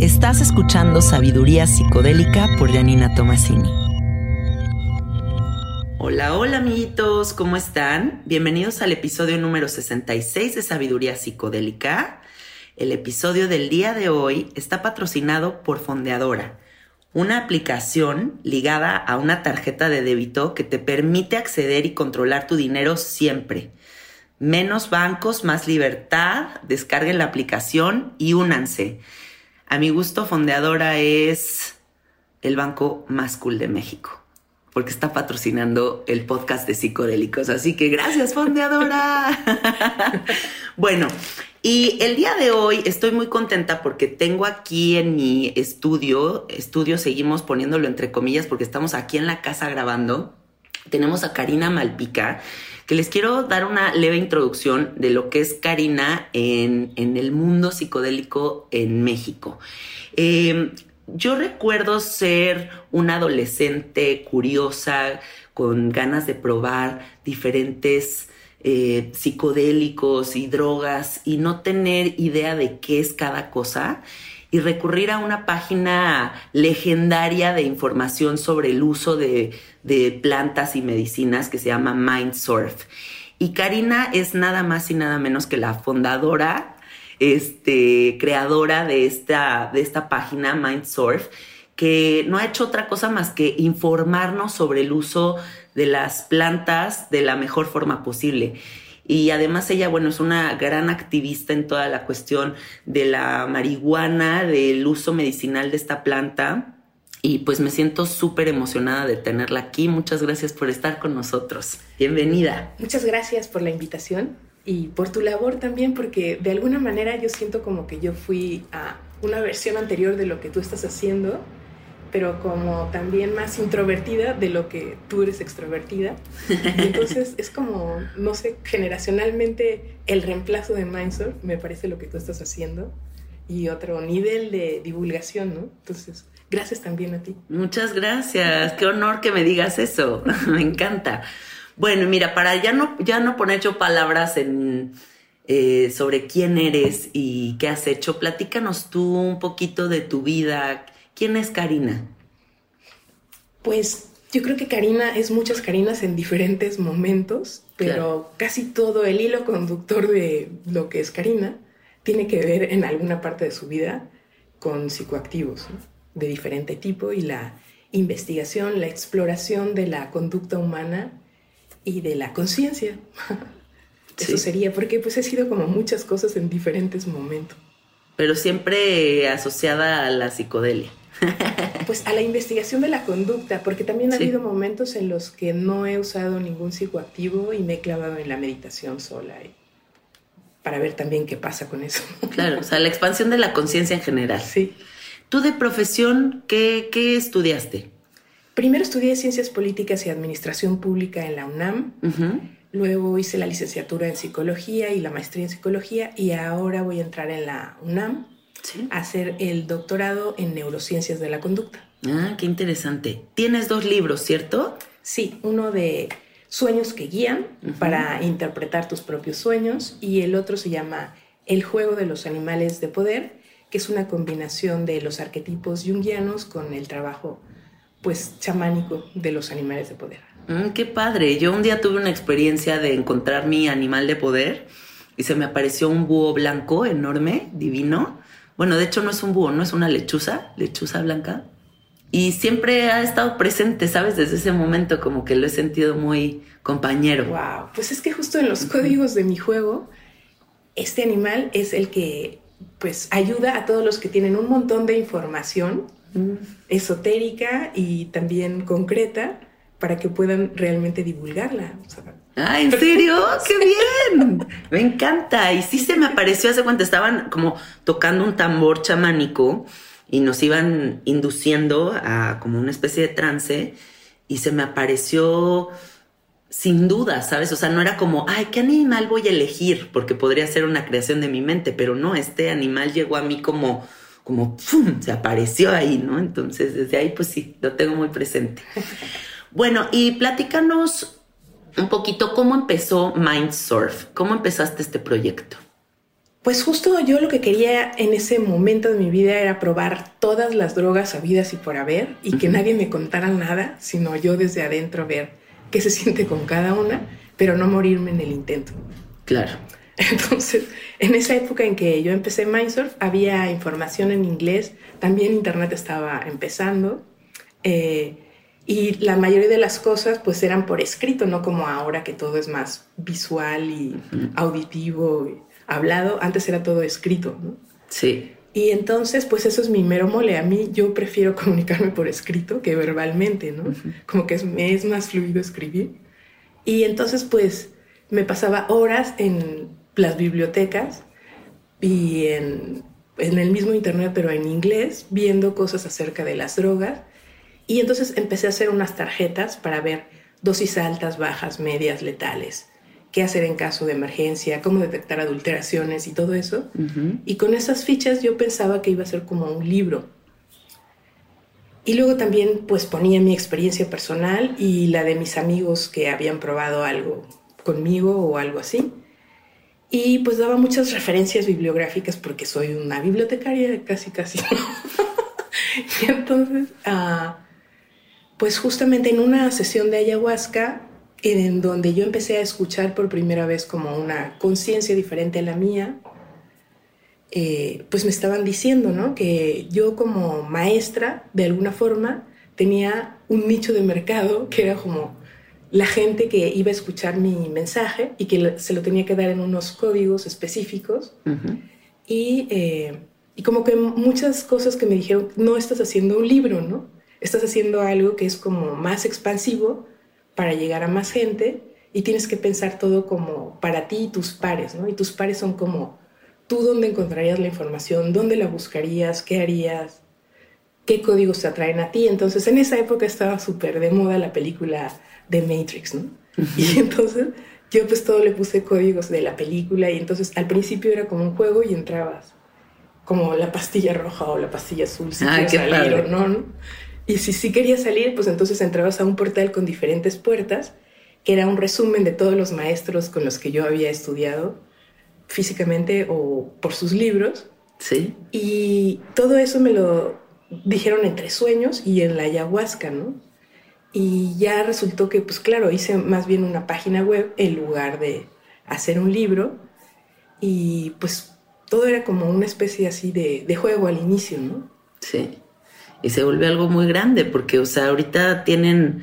Estás escuchando Sabiduría Psicodélica por Janina Tomasini. Hola, hola amiguitos, ¿cómo están? Bienvenidos al episodio número 66 de Sabiduría Psicodélica. El episodio del día de hoy está patrocinado por Fondeadora, una aplicación ligada a una tarjeta de débito que te permite acceder y controlar tu dinero siempre. Menos bancos, más libertad. Descarguen la aplicación y únanse. A mi gusto, Fondeadora es el banco más cool de México, porque está patrocinando el podcast de psicodélicos. Así que gracias, Fondeadora. bueno, y el día de hoy estoy muy contenta porque tengo aquí en mi estudio, estudio seguimos poniéndolo entre comillas porque estamos aquí en la casa grabando, tenemos a Karina Malpica que les quiero dar una leve introducción de lo que es Karina en, el mundo psicodélico en México. Em, yo recuerdo ser una adolescente curiosa, con ganas de probar diferentes eh, psicodélicos y drogas y no tener idea de qué es cada cosa y recurrir a una página legendaria de información sobre el uso de, plantas y medicinas que se llama MindSurf. Y Karina es nada más y nada menos que la fundadora, este, creadora de esta, de esta página MindSurf, que no ha hecho otra cosa más que informarnos sobre el uso de las plantas de la mejor forma posible. Y además ella, bueno, es una gran activista en toda la cuestión de la marihuana, del uso medicinal de esta planta. Y pues me siento súper emocionada de tenerla aquí. Muchas gracias por estar con nosotros. Bienvenida. Muchas gracias por la invitación y por tu labor también, porque de alguna manera yo siento como que yo fui a una versión anterior de lo que tú estás haciendo pero como también más introvertida de lo que tú eres extrovertida. entonces es como, no sé, generacionalmente el reemplazo de Mindsurf me parece lo que tú estás haciendo y otro nivel de divulgación, ¿no? Entonces, gracias también a ti. Muchas gracias, qué honor que me digas eso, me encanta. Bueno, mira, para ya no, ya no poner yo palabras en, eh, sobre quién eres y qué has hecho, platícanos tú un poquito de tu vida, ¿Quién es Karina? Pues yo creo que Karina es muchas Karinas en diferentes momentos, pero casi todo el hilo conductor de lo que es Karina tiene que ver en alguna parte de su vida con psicoactivos de diferente tipo y la investigación, la exploración de la conducta humana y de la conciencia. Eso sería, porque pues he sido como muchas cosas en diferentes momentos. Pero siempre asociada a la psicodelia. Pues a la investigación de la conducta, porque también ha habido momentos en los que no he usado ningún psicoactivo y me he clavado en la meditación sola para ver también qué pasa con eso. Claro, o sea, la expansión de la conciencia en general. Sí. ¿Tú de profesión qué, estudiaste? Primero estudié Ciencias Políticas y Administración Pública en la UNAM. Luego hice la licenciatura en Psicología y la maestría en Psicología y ahora voy a entrar en la UNAM hacer el doctorado en neurociencias de la conducta. Ah, qué interesante. Tienes dos libros, ¿cierto? Sí, uno de sueños que guían para interpretar tus propios sueños y el otro se llama El juego de los animales de poder, que es una combinación de los arquetipos junguianos con el trabajo pues chamánico de los animales de poder. Mm, qué padre. Yo un día tuve una experiencia de encontrar mi animal de poder y se me apareció un búho blanco enorme, divino, bueno, de hecho no es un búho, no es una lechuza, lechuza blanca. Y siempre ha estado presente, ¿sabes? Desde ese momento como que lo he sentido muy compañero. Wow, pues es que justo en los códigos de mi juego, este animal es el que pues ayuda a todos los que tienen un montón de información esotérica y también concreta para que puedan realmente divulgarla. ah, ¿en serio? ¡Qué bien! Me encanta. Y sí se me apareció hace cuando estaban como tocando un tambor chamánico y nos iban induciendo a como una especie de trance y se me apareció sin duda, ¿sabes? O sea, no era como, ay, ¿qué animal voy a elegir? Porque podría ser una creación de mi mente, pero no, este animal llegó a mí como, como, ¡pum! Se apareció ahí, ¿no? Entonces, desde ahí, pues sí, lo tengo muy presente. Bueno, y platícanos un poquito cómo empezó Mindsurf, cómo empezaste este proyecto. Pues justo yo lo que quería en ese momento de mi vida era probar todas las drogas habidas y por haber y que nadie me contara nada, sino yo desde adentro ver qué se siente con cada una, pero no morirme en el intento. Claro. Entonces, en esa época en que yo empecé Mindsurf, había información en inglés, también Internet estaba empezando, eh, y la mayoría de las cosas pues eran por escrito, no como ahora que todo es más visual y auditivo hablado, antes era todo escrito, ¿no? Sí. Y entonces, pues eso es mi mero mole. A mí yo prefiero comunicarme por escrito que verbalmente, ¿no? Como que es, me es más fluido escribir. Y entonces, pues, me pasaba horas en las bibliotecas y en, en el mismo internet, pero en inglés, viendo cosas acerca de las drogas. Y entonces empecé a hacer unas tarjetas para ver dosis altas, bajas, medias, letales qué hacer en caso de emergencia, cómo detectar adulteraciones y todo eso. Y con esas fichas yo pensaba que iba a ser como un libro. Y luego también pues ponía mi experiencia personal y la de mis amigos que habían probado algo conmigo o algo así. Y pues daba muchas referencias bibliográficas porque soy una bibliotecaria casi casi. y entonces, ah, pues justamente en una sesión de ayahuasca en donde yo empecé a escuchar por primera vez como una conciencia diferente a la mía, eh, pues me estaban diciendo, ¿no? Que yo como maestra, de alguna forma, tenía un nicho de mercado que era como la gente que iba a escuchar mi mensaje y que se lo tenía que dar en unos códigos específicos. y, eh, y como que muchas cosas que me dijeron, no estás haciendo un libro, ¿no? Estás haciendo algo que es como más expansivo para llegar a más gente y tienes que pensar todo como para ti y tus pares, ¿no? Y tus pares son como tú dónde encontrarías la información, dónde la buscarías, qué harías, qué códigos te atraen a ti. Entonces, en esa época estaba súper de moda la película de Matrix, ¿no? Y entonces yo pues todo le puse códigos de la película y entonces al principio era como un juego y entrabas como la pastilla roja o la pastilla azul si ah, salir o no, ¿no? Y si sí querías salir, pues entonces entrabas a un portal con diferentes puertas, que era un resumen de todos los maestros con los que yo había estudiado físicamente o por sus libros. Sí. Y todo eso me lo dijeron entre sueños y en la ayahuasca, ¿no? Y ya resultó que, pues claro, hice más bien una página web en lugar de hacer un libro. Y pues todo era como una especie así de, de juego al inicio, ¿no? Sí y se volvió algo muy grande porque, o sea, ahorita tienen...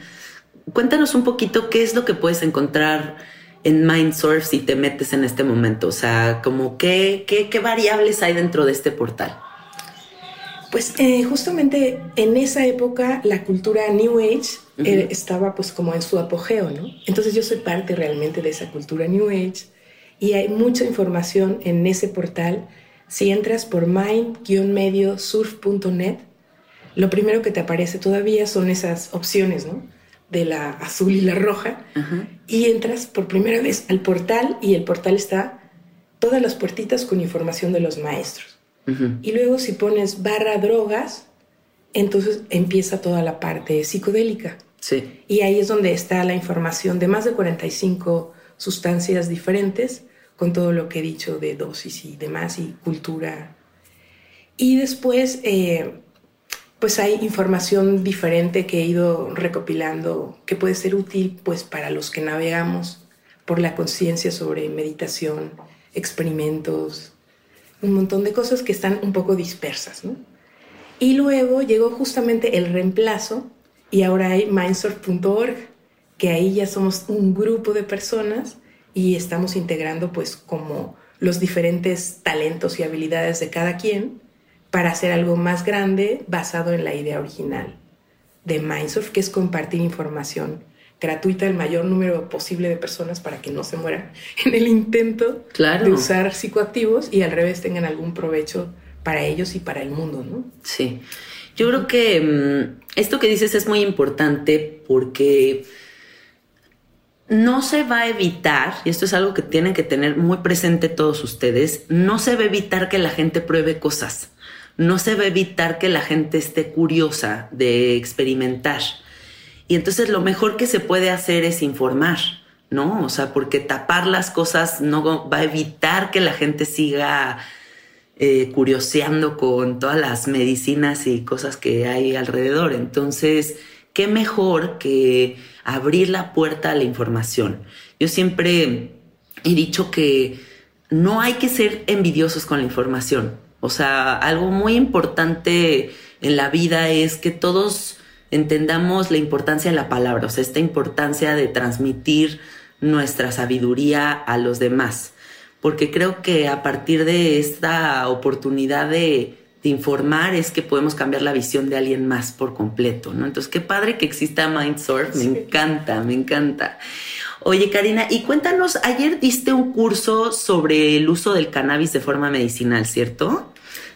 Cuéntanos un poquito qué es lo que puedes encontrar en Mindsurf si te metes en este momento, o sea, como qué, qué, variables hay dentro de este portal. Pues eh, justamente en esa época la cultura New Age eh, estaba pues como en su apogeo, ¿no? Entonces yo soy parte realmente de esa cultura New Age y hay mucha información en ese portal. Si entras por mind-mediosurf.net, lo primero que te aparece todavía son esas opciones, ¿no? De la azul y la roja. Y entras por primera vez al portal y el portal está todas las puertitas con información de los maestros. Y luego si pones barra drogas, entonces empieza toda la parte psicodélica. Sí. Y ahí es donde está la información de más de 45 sustancias diferentes, con todo lo que he dicho de dosis y demás, y cultura. Y después eh, pues hay información diferente que he ido recopilando que puede ser útil pues para los que navegamos por la conciencia sobre meditación, experimentos, un montón de cosas que están un poco dispersas. Y luego llegó justamente el reemplazo y ahora hay mindsurf.org, que ahí ya somos un grupo de personas y estamos integrando pues como los diferentes talentos y habilidades de cada quien para hacer algo más grande basado en la idea original de Mindsurf, que es compartir información gratuita al mayor número posible de personas para que no se mueran en el intento de usar psicoactivos y al revés tengan algún provecho para ellos y para el mundo, ¿no? Sí. Yo creo que mm, esto que dices es muy importante porque no se va a evitar, y esto es algo que tienen que tener muy presente todos ustedes, no se va a evitar que la gente pruebe cosas, no se va a evitar que la gente esté curiosa de experimentar. Y entonces lo mejor que se puede hacer es informar, ¿no? O sea, porque tapar las cosas no va a evitar que la gente siga eh, curioseando con todas las medicinas y cosas que hay alrededor. Entonces, ¿qué mejor que abrir la puerta a la información? Yo siempre he dicho que no hay que ser envidiosos con la información. O sea, algo muy importante en la vida es que todos entendamos la importancia de la palabra, o sea, esta importancia de transmitir nuestra sabiduría a los demás, porque creo que a partir de esta oportunidad de, informar es que podemos cambiar la visión de alguien más por completo, ¿no? Entonces, qué padre que exista Mindsurf, me encanta, me encanta. Oye, Karina, y cuéntanos, ayer diste un curso sobre el uso del cannabis de forma medicinal, ¿cierto?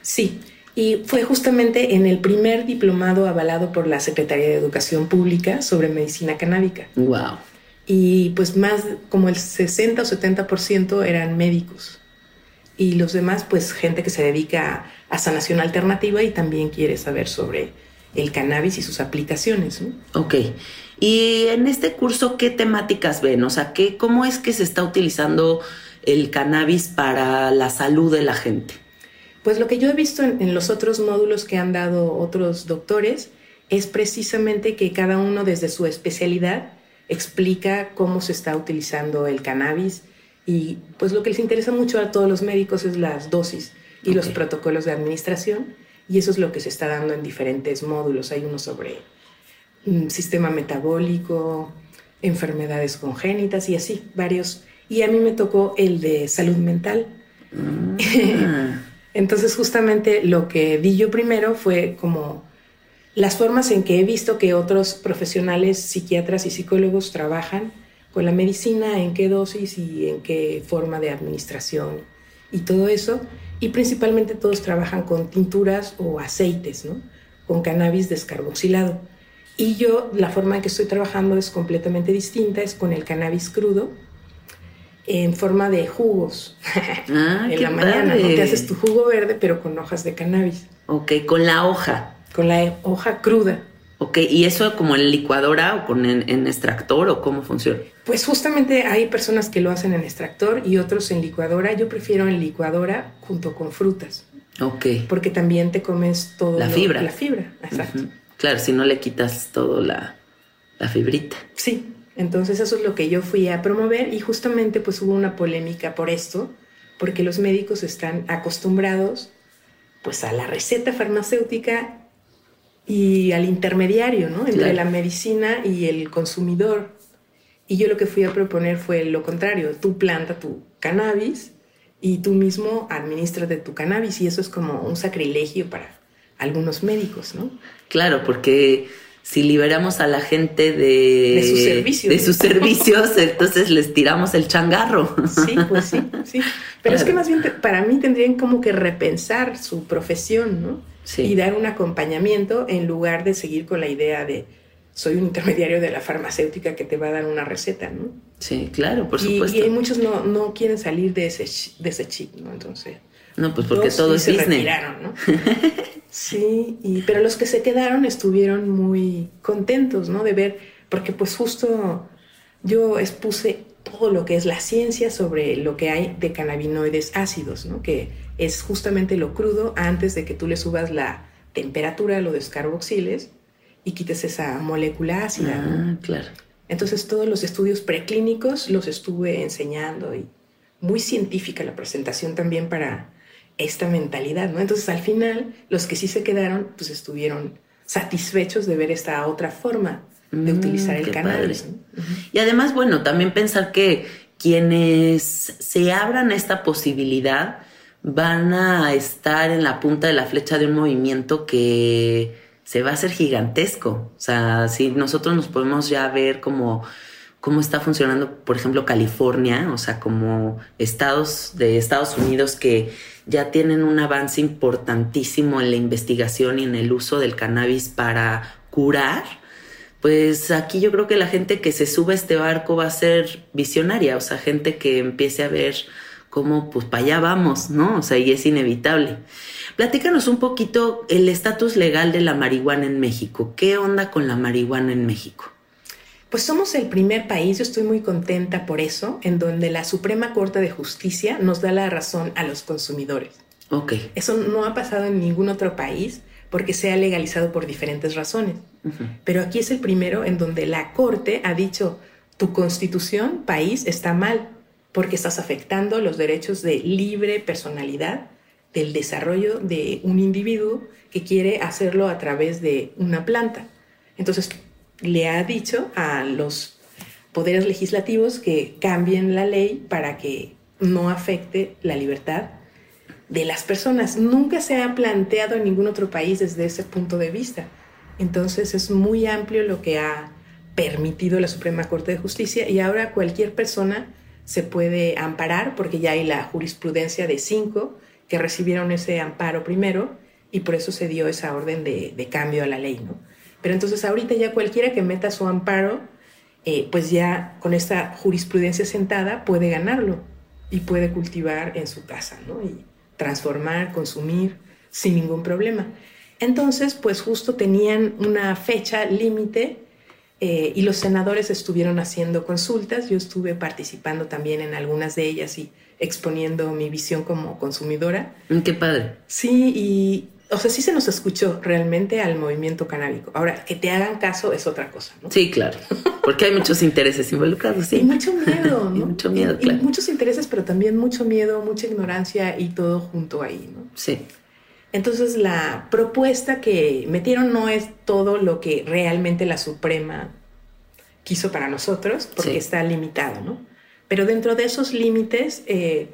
Sí, y fue justamente en el primer diplomado avalado por la Secretaría de Educación Pública sobre medicina canábica. Wow. Y pues más como el 60 o 70% eran médicos. Y los demás, pues gente que se dedica a sanación alternativa y también quiere saber sobre el cannabis y sus aplicaciones. ¿no? Ok. Y en este curso, ¿qué temáticas ven? O sea, ¿qué, ¿cómo es que se está utilizando el cannabis para la salud de la gente? Pues lo que yo he visto en, los otros módulos que han dado otros doctores es precisamente que cada uno desde su especialidad explica cómo se está utilizando el cannabis y pues lo que les interesa mucho a todos los médicos es las dosis y los protocolos de administración y eso es lo que se está dando en diferentes módulos. Hay uno sobre mm, sistema metabólico, enfermedades congénitas y así, varios. Y a mí me tocó el de salud mental. Mm. Entonces justamente lo que di yo primero fue como las formas en que he visto que otros profesionales, psiquiatras y psicólogos trabajan con la medicina, en qué dosis y en qué forma de administración y todo eso. Y principalmente todos trabajan con tinturas o aceites, ¿no? Con cannabis descarboxilado. Y yo, la forma en que estoy trabajando es completamente distinta, es con el cannabis crudo, en forma de jugos. Ah, en la mañana, Te haces tu jugo verde, pero con hojas de cannabis. Ok, con la hoja. Con la hoja cruda. Ok, ¿y eso como en licuadora o con en, extractor o cómo funciona? Pues justamente hay personas que lo hacen en extractor y otros en licuadora. Yo prefiero en licuadora junto con frutas. Ok. Porque también te comes todo. La fibra. La fibra, exacto. Claro, si no le quitas todo la, la fibrita. Sí, entonces eso es lo que yo fui a promover y justamente pues hubo una polémica por esto, porque los médicos están acostumbrados pues a la receta farmacéutica y al intermediario, ¿no? Entre la medicina y el consumidor. Y yo lo que fui a proponer fue lo contrario, tú planta tu cannabis y tú mismo administras de tu cannabis y eso es como un sacrilegio para algunos médicos, ¿no? Claro, porque si liberamos a la gente de, sus servicios, de sus servicios entonces les tiramos el changarro. Sí, pues sí, sí. Pero es que más bien para mí tendrían como que repensar su profesión, ¿no? Sí. Y dar un acompañamiento en lugar de seguir con la idea de soy un intermediario de la farmacéutica que te va a dar una receta, ¿no? Sí, claro, por supuesto. Y, y muchos no, no, quieren salir de ese, de ese chip, ¿no? Entonces... No, pues porque todo es se Disney. Retiraron, ¿no? sí, y, pero los que se quedaron estuvieron muy contentos, ¿no? De ver, porque pues justo yo expuse todo lo que es la ciencia sobre lo que hay de cannabinoides ácidos, ¿no? Que es justamente lo crudo antes de que tú le subas la temperatura a los descarboxiles y quites esa molécula ácida. Ah, claro. Entonces todos los estudios preclínicos los estuve enseñando y muy científica la presentación también para esta mentalidad, ¿no? Entonces al final los que sí se quedaron pues estuvieron satisfechos de ver esta otra forma de mm, utilizar el cannabis. Y además, bueno, también pensar que quienes se abran esta posibilidad van a estar en la punta de la flecha de un movimiento que se va a hacer gigantesco. O sea, si nosotros nos podemos ya ver como cómo está funcionando, por ejemplo, California, o sea, como estados de Estados Unidos que ya tienen un avance importantísimo en la investigación y en el uso del cannabis para curar, pues aquí yo creo que la gente que se sube a este barco va a ser visionaria, o sea, gente que empiece a ver cómo, pues para allá vamos, ¿no? O sea, y es inevitable. Platícanos un poquito el estatus legal de la marihuana en México. ¿Qué onda con la marihuana en México? Pues somos el primer país, yo estoy muy contenta por eso, en donde la Suprema Corte de Justicia nos da la razón a los consumidores. Ok. Eso no ha pasado en ningún otro país porque se ha legalizado por diferentes razones. Pero aquí es el primero en donde la Corte ha dicho, tu constitución, país, está mal porque estás afectando los derechos de libre personalidad del desarrollo de un individuo que quiere hacerlo a través de una planta. Entonces, le ha dicho a los poderes legislativos que cambien la ley para que no afecte la libertad de las personas. Nunca se ha planteado en ningún otro país desde ese punto de vista. Entonces es muy amplio lo que ha permitido la Suprema Corte de Justicia y ahora cualquier persona se puede amparar porque ya hay la jurisprudencia de cinco que recibieron ese amparo primero y por eso se dio esa orden de, de cambio a la ley, ¿no? Pero entonces ahorita ya cualquiera que meta su amparo, eh, pues ya con esta jurisprudencia sentada puede ganarlo y puede cultivar en su casa, ¿no? Y transformar, consumir sin ningún problema. Entonces, pues justo tenían una fecha límite eh, y los senadores estuvieron haciendo consultas. Yo estuve participando también en algunas de ellas y exponiendo mi visión como consumidora. Mm, qué padre. Sí, y o sea, sí se nos escuchó realmente al movimiento canábico. Ahora, que te hagan caso es otra cosa, ¿no? Sí, claro. Porque hay muchos intereses involucrados, sí. Y mucho miedo, ¿no? y mucho miedo, claro. Y muchos intereses, pero también mucho miedo, mucha ignorancia y todo junto ahí, ¿no? Sí. Entonces, la propuesta que metieron no es todo lo que realmente la Suprema quiso para nosotros, porque sí. está limitado, ¿no? Pero dentro de esos límites... Eh,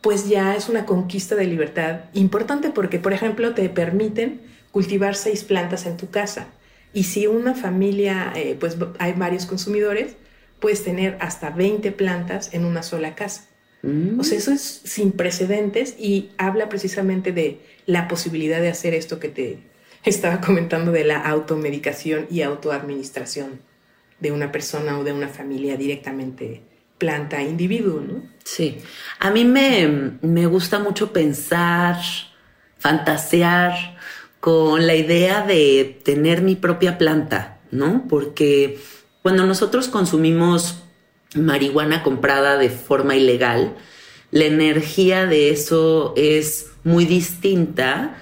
pues ya es una conquista de libertad importante porque, por ejemplo, te permiten cultivar seis plantas en tu casa. Y si una familia, eh, pues hay varios consumidores, puedes tener hasta 20 plantas en una sola casa. Mm. O sea, eso es sin precedentes y habla precisamente de la posibilidad de hacer esto que te estaba comentando de la automedicación y autoadministración de una persona o de una familia directamente planta individuo, ¿no? Sí. A mí me, me gusta mucho pensar, fantasear con la idea de tener mi propia planta, ¿no? Porque cuando nosotros consumimos marihuana comprada de forma ilegal, la energía de eso es muy distinta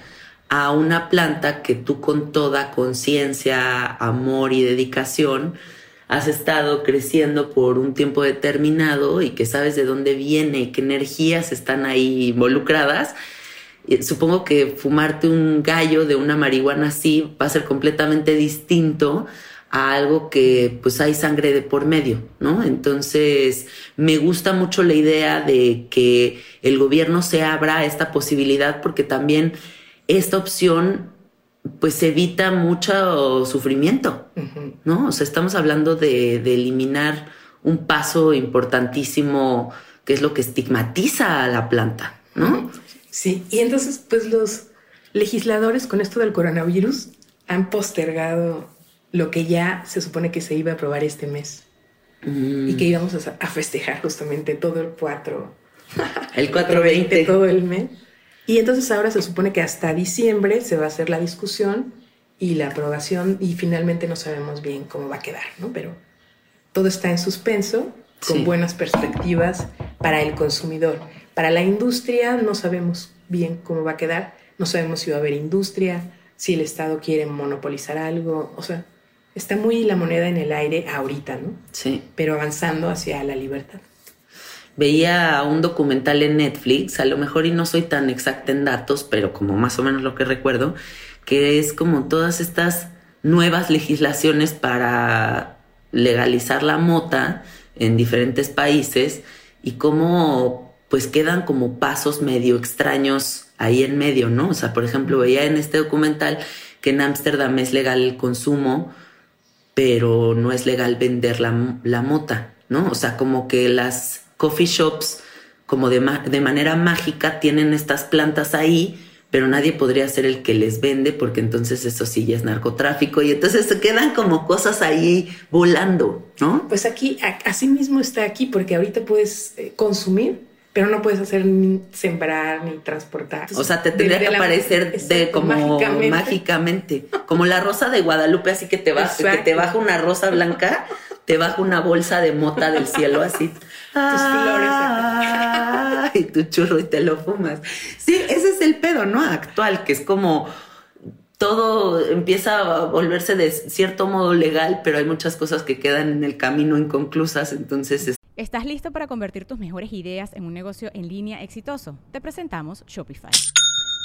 a una planta que tú con toda conciencia, amor y dedicación has estado creciendo por un tiempo determinado y que sabes de dónde viene, qué energías están ahí involucradas, supongo que fumarte un gallo de una marihuana así va a ser completamente distinto a algo que pues hay sangre de por medio, ¿no? Entonces me gusta mucho la idea de que el gobierno se abra a esta posibilidad porque también esta opción pues evita mucho sufrimiento, ¿no? O sea, estamos hablando de, de, eliminar un paso importantísimo que es lo que estigmatiza a la planta, ¿no? Sí, y entonces pues los legisladores con esto del coronavirus han postergado lo que ya se supone que se iba a aprobar este mes mm. y que íbamos a, a, festejar justamente todo el 4. El 420. todo el mes. Y entonces ahora se supone que hasta diciembre se va a hacer la discusión y la aprobación y finalmente no sabemos bien cómo va a quedar, ¿no? Pero todo está en suspenso, con sí. buenas perspectivas para el consumidor. Para la industria no sabemos bien cómo va a quedar, no sabemos si va a haber industria, si el Estado quiere monopolizar algo, o sea, está muy la moneda en el aire ahorita, ¿no? Sí. Pero avanzando hacia la libertad veía un documental en Netflix, a lo mejor y no soy tan exacta en datos, pero como más o menos lo que recuerdo, que es como todas estas nuevas legislaciones para legalizar la mota en diferentes países y cómo pues quedan como pasos medio extraños ahí en medio, ¿no? O sea, por ejemplo, veía en este documental que en Ámsterdam es legal el consumo, pero no es legal vender la, la mota, ¿no? O sea, como que las coffee shops, como de, de manera mágica, tienen estas plantas ahí, pero nadie podría ser el que les vende porque entonces eso sí ya es narcotráfico y entonces se quedan como cosas ahí volando, ¿no? Pues aquí, así mismo está aquí porque ahorita puedes eh, consumir pero no puedes hacer ni sembrar ni transportar. O sea, te tendría que aparecer de como mágicamente. como la rosa de Guadalupe, así que te baja, que te baja una rosa blanca, te baja una bolsa de mota del cielo así. Tus flores. y tu churro y te lo fumas. Sí, ese es el pedo, ¿no? Actual, que es como todo empieza a volverse de cierto modo legal, pero hay muchas cosas que quedan en el camino inconclusas, entonces ¿Estás listo para convertir tus mejores ideas en un negocio en línea exitoso? Te presentamos Shopify.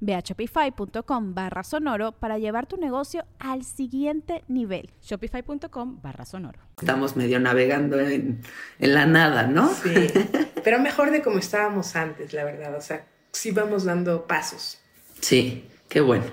Ve a shopify.com barra sonoro para llevar tu negocio al siguiente nivel. Shopify.com barra sonoro. Estamos medio navegando en, la nada, ¿no? Sí, pero mejor de como estábamos antes, la verdad. O sea, sí vamos dando pasos. Sí, qué bueno.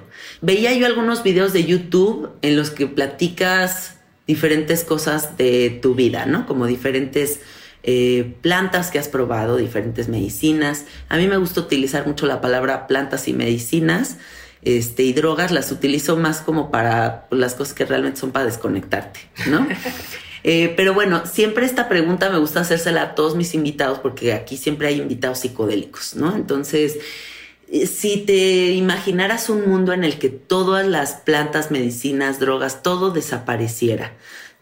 Veía yo algunos videos de YouTube en los que platicas diferentes cosas de tu vida, ¿no? Como diferentes eh, plantas que has probado, diferentes medicinas. A mí me gusta utilizar mucho la palabra plantas y medicinas. Este, y drogas las utilizo más como para las cosas que realmente son para desconectarte, ¿no? Eh, pero bueno, siempre esta pregunta me gusta hacérsela a todos mis invitados porque aquí siempre hay invitados psicodélicos, ¿no? Entonces, eh, si te imaginaras un mundo en el que todas las plantas, medicinas, drogas, todo desapareciera,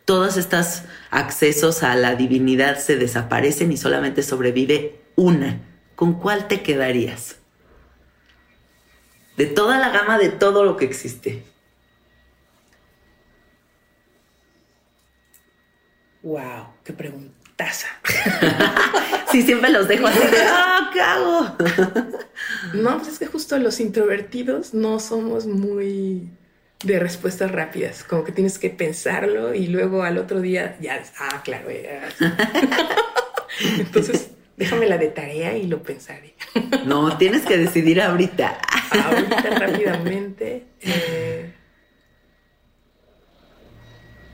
todos estos accesos a la divinidad se desaparecen y solamente sobrevive una. ¿Con cuál te quedarías? De toda la gama de todo lo que existe. Wow, qué preguntaza. sí, siempre los dejo así de, ¡ah, qué hago! no, pues es que justo los introvertidos no somos muy de respuestas rápidas, como que tienes que pensarlo y luego al otro día ya, ah, claro, entonces déjame la de tarea y lo pensaré. No, tienes que decidir ahorita. Ahorita rápidamente. Eh,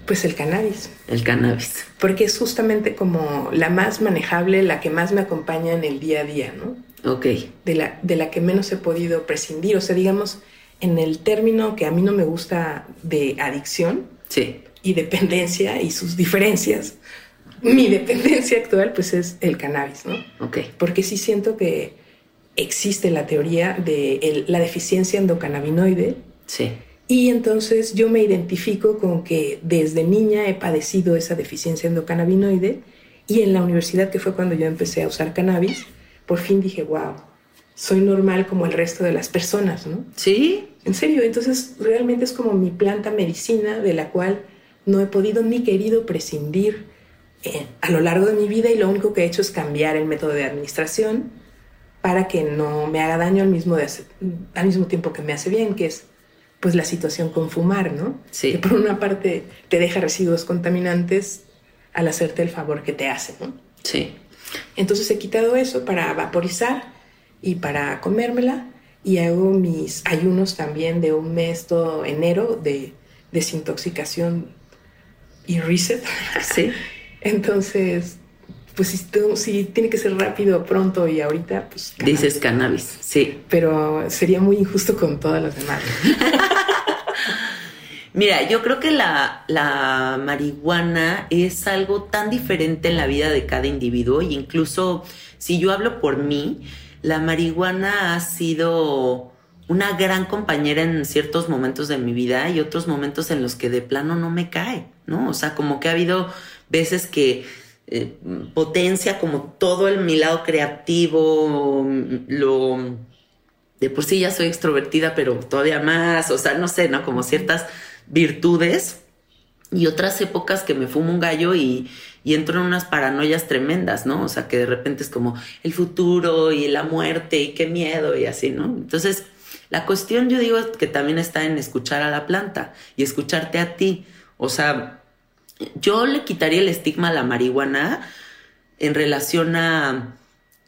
pues el cannabis. El cannabis. Porque es justamente como la más manejable, la que más me acompaña en el día a día, ¿no? Ok. De la, de la que menos he podido prescindir. O sea, digamos, en el término que a mí no me gusta de adicción y dependencia y sus diferencias, mi dependencia actual pues es el cannabis, ¿no? Ok. Porque sí siento que existe la teoría de la deficiencia endocannabinoide. Sí. Y entonces yo me identifico con que desde niña he padecido esa deficiencia endocannabinoide y en la universidad, que fue cuando yo empecé a usar cannabis, por fin dije, wow, soy normal como el resto de las personas, ¿no? Sí. En serio, entonces realmente es como mi planta medicina de la cual no he podido ni querido prescindir eh, a lo largo de mi vida y lo único que he hecho es cambiar el método de administración para que no me haga daño al mismo, al mismo tiempo que me hace bien, que es pues la situación con fumar, ¿no? Sí. Que por una parte te deja residuos contaminantes al hacerte el favor que te hace, ¿no? Sí. Entonces he quitado eso para vaporizar y para comérmela y hago mis ayunos también de un mes todo enero de desintoxicación y reset. Sí. Entonces, pues si, si, tiene que ser rápido, pronto y ahorita, pues... Dices cannabis, sí. Pero sería muy injusto con todas las demás. Mira, yo creo que la, la, marihuana es algo tan diferente en la vida de cada individuo e incluso si yo hablo por mí, la marihuana ha sido una gran compañera en ciertos momentos de mi vida y otros momentos en los que de plano no me cae, ¿no? O sea, como que ha habido veces que eh, potencia como todo el, mi lado creativo, lo... De por sí ya soy extrovertida, pero todavía más, o sea, no sé, ¿no? Como ciertas virtudes y otras épocas que me fumo un gallo y, y entro en unas paranoias tremendas, ¿no? O sea, que de repente es como el futuro y la muerte y qué miedo y así, ¿no? Entonces, la cuestión yo digo que también está en escuchar a la planta y escucharte a ti. O sea, yo le quitaría el estigma a la marihuana en relación a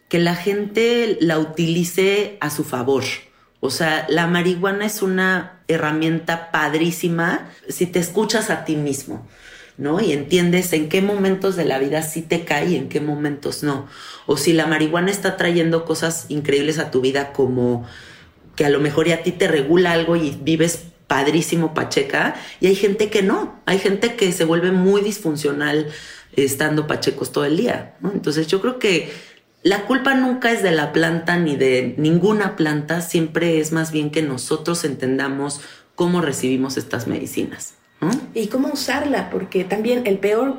que la gente la utilice a su favor. O sea, la marihuana es una herramienta padrísima si te escuchas a ti mismo, ¿no? Y entiendes en qué momentos de la vida sí te cae y en qué momentos no. O si la marihuana está trayendo cosas increíbles a tu vida como que a lo mejor ya a ti te regula algo y vives padrísimo pacheca y hay gente que no, hay gente que se vuelve muy disfuncional estando pachecos todo el día. Entonces yo creo que la culpa nunca es de la planta ni de ninguna planta, siempre es más bien que nosotros entendamos cómo recibimos estas medicinas. Y cómo usarla, porque también el peor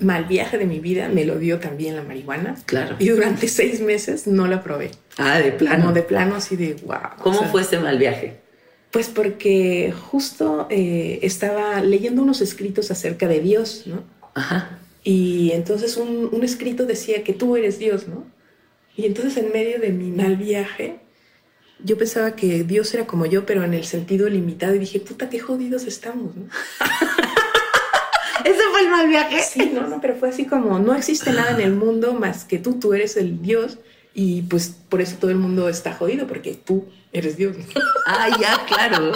mal viaje de mi vida me lo dio también la marihuana. Claro. Y durante seis meses no la probé. Ah, de plano. de plano, así de wow. ¿Cómo fue ese mal viaje? Pues porque justo eh, estaba leyendo unos escritos acerca de Dios, ¿no? Ajá. Y entonces un, un escrito decía que tú eres Dios, ¿no? Y entonces en medio de mi mal viaje, yo pensaba que Dios era como yo, pero en el sentido limitado, y dije, puta, qué jodidos estamos, ¿no? ¿Ese fue el mal viaje? Sí, no, no, pero fue así como, no existe nada en el mundo más que tú, tú eres el Dios, y pues por eso todo el mundo está jodido, porque tú eres Dios. Ah, ya, claro.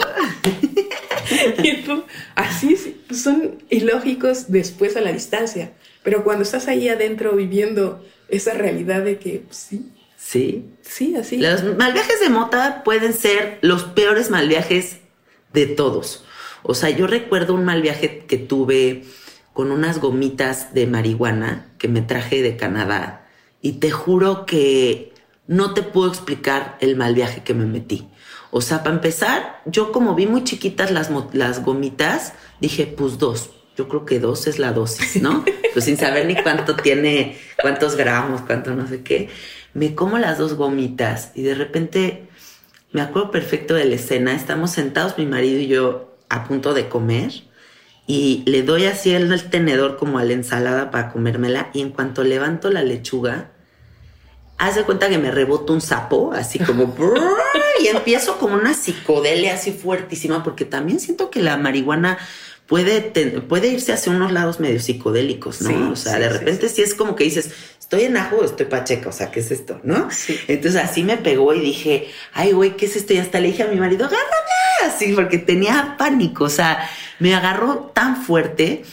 y tú, así son ilógicos después a la distancia, pero cuando estás ahí adentro viviendo esa realidad de que pues, sí. Sí. Sí, así. Los mal viajes de mota pueden ser los peores mal viajes de todos. O sea, yo recuerdo un mal viaje que tuve con unas gomitas de marihuana que me traje de Canadá y te juro que no te puedo explicar el mal viaje que me metí. O sea, para empezar, yo como vi muy chiquitas las, las gomitas, dije, pues dos. Yo creo que dos es la dosis, ¿no? pues sin saber ni cuánto tiene, cuántos gramos, cuánto no sé qué. Me como las dos gomitas y de repente me acuerdo perfecto de la escena. Estamos sentados, mi marido y yo, a punto de comer y le doy así el, el tenedor como a la ensalada para comérmela y en cuanto levanto la lechuga, hace cuenta que me rebota un sapo, así como y empiezo como una psicodelia así fuertísima porque también siento que la marihuana puede, puede irse hacia unos lados medio psicodélicos, ¿no? o sea, de repente sí, es como que dices, estoy en ajo o estoy pacheca, o sea, ¿qué es esto, no? Entonces así me pegó y dije, ay, güey, ¿qué es esto? Y hasta le dije a mi marido, agárrame, así, porque tenía pánico, o sea, me agarró tan fuerte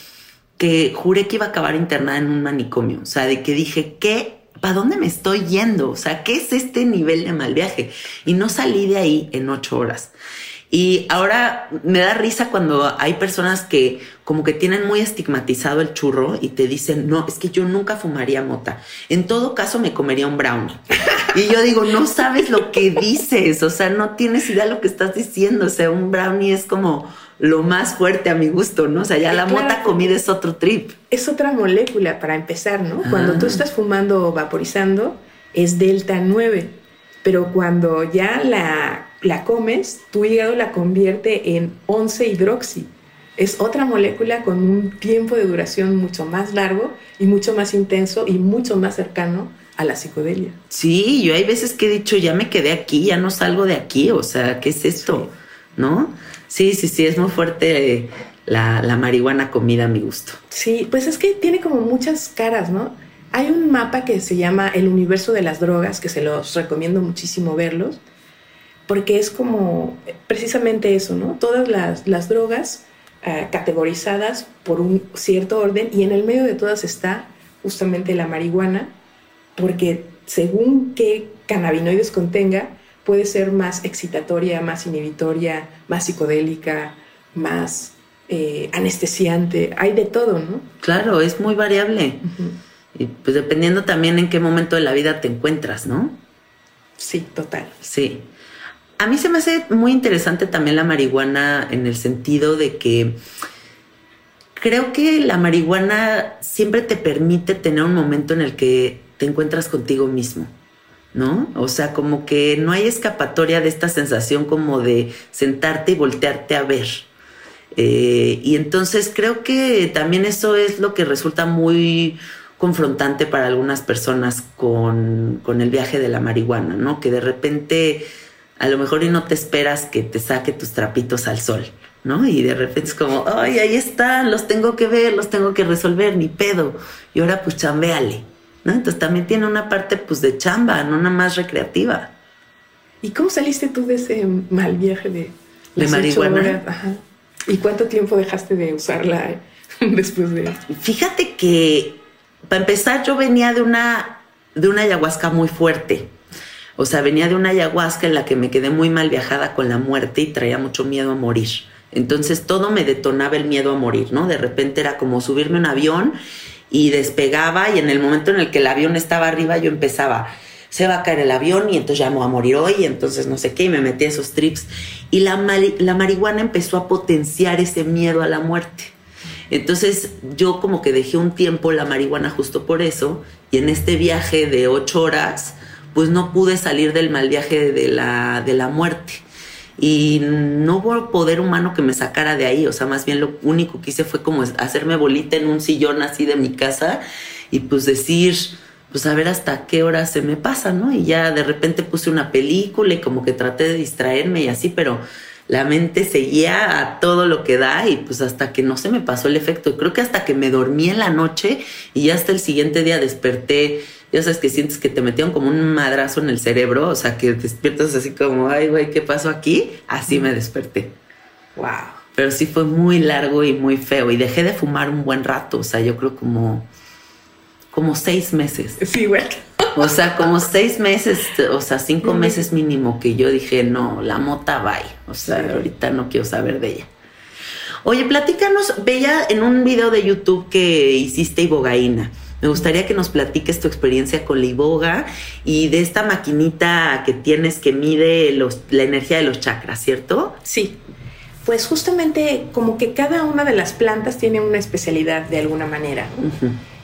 que juré que iba a acabar internada en un manicomio. O sea, de que dije, ¿qué? ¿Para dónde me estoy yendo? O sea, ¿qué es este nivel de mal viaje? Y no salí de ahí en ocho horas. Y ahora me da risa cuando hay personas que como que tienen muy estigmatizado el churro y te dicen, no, es que yo nunca fumaría mota. En todo caso me comería un brownie. Y yo digo, no sabes lo que dices, o sea, no tienes idea de lo que estás diciendo. O sea, un brownie es como lo más fuerte a mi gusto, ¿no? O sea, ya la mota comida es otro trip. Es otra molécula para empezar, ¿no? Cuando tú estás fumando o vaporizando, es delta 9. Pero cuando ya la la comes, tu hígado la convierte en 11 hidroxi. Es otra molécula con un tiempo de duración mucho más largo y mucho más intenso y mucho más cercano a la psicodelia. Sí, yo hay veces que he dicho, ya me quedé aquí, ya no salgo de aquí, o sea, ¿qué es esto? ¿No? Sí, sí, sí, es muy fuerte la, la marihuana comida a mi gusto. Sí, pues es que tiene como muchas caras, ¿no? Hay un mapa que se llama El universo de las drogas, que se los recomiendo muchísimo verlos porque es como precisamente eso, ¿no? Todas las, drogas eh, categorizadas por un cierto orden y en el medio de todas está justamente la marihuana, porque según qué cannabinoides contenga, puede ser más excitatoria, más inhibitoria, más psicodélica, más eh, anestesiante, hay de todo, ¿no? Claro, es muy variable. Y pues dependiendo también en qué momento de la vida te encuentras, ¿no? Sí, total. Sí. A mí se me hace muy interesante también la marihuana en el sentido de que creo que la marihuana siempre te permite tener un momento en el que te encuentras contigo mismo. ¿no? O sea, como que no hay escapatoria de esta sensación como de sentarte y voltearte a ver. Eh, y entonces creo que también eso es lo que resulta muy confrontante para algunas personas con, con el viaje de la marihuana, ¿no? Que de repente a lo mejor y no te esperas que te saque tus trapitos al sol, ¿no? Y de repente es como, ay, ahí están, los tengo que ver, los tengo que resolver, ni pedo. Y ahora pues chambeale. Entonces también tiene una parte pues de chamba, no nada más recreativa. ¿Y cómo saliste tú de ese mal viaje de, de marihuana? ¿Y cuánto tiempo dejaste de usarla después de...? Fíjate que, para empezar, yo venía de una, de una ayahuasca muy fuerte. O sea, venía de una ayahuasca en la que me quedé muy mal viajada con la muerte y traía mucho miedo a morir. Entonces todo me detonaba el miedo a morir, ¿no? De repente era como subirme un avión y despegaba y en el momento en el que el avión estaba arriba yo empezaba, se va a caer el avión y entonces ya me voy a morir hoy y entonces no sé qué y me metí a esos trips y la, la marihuana empezó a potenciar ese miedo a la muerte. Entonces yo como que dejé un tiempo la marihuana justo por eso y en este viaje de ocho horas pues no pude salir del mal viaje de la, de la muerte y no hubo poder humano que me sacara de ahí, o sea, más bien lo único que hice fue como hacerme bolita en un sillón así de mi casa y pues decir, pues a ver hasta qué hora se me pasa, ¿no? Y ya de repente puse una película y como que traté de distraerme y así, pero la mente seguía a todo lo que da y pues hasta que no se me pasó el efecto. Creo que hasta que me dormí en la noche y hasta el siguiente día desperté ya sabes que sientes que te metieron como un madrazo en el cerebro, o sea, que despiertas así como, ay, güey, ¿qué pasó aquí? Así me desperté. Wow. Pero sí fue muy largo y muy feo. Y dejé de fumar un buen rato, o sea, yo creo como, como seis meses. Sí, güey. O sea, como seis meses, o sea, cinco meses mínimo que yo dije, no, la mota bye. O sea, ahorita no quiero saber de ella. Oye, platícanos, veía en un video de YouTube que hiciste ibogaína. Me gustaría que nos platiques tu experiencia con la iboga y de esta maquinita que tienes que mide los, la energía de los chakras, ¿cierto? Sí. Pues justamente como que cada una de las plantas tiene una especialidad de alguna manera.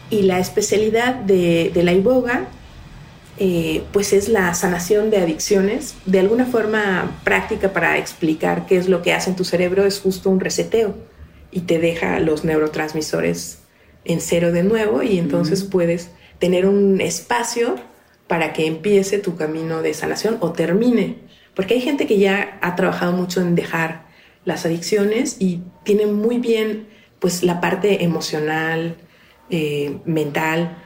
Y la especialidad de, la iboga eh, pues es la sanación de adicciones. De alguna forma práctica para explicar qué es lo que hace en tu cerebro es justo un reseteo y te deja los neurotransmisores en cero de nuevo y entonces puedes tener un espacio para que empiece tu camino de sanación o termine. Porque hay gente que ya ha trabajado mucho en dejar las adicciones y tiene muy bien pues la parte emocional, eh, mental,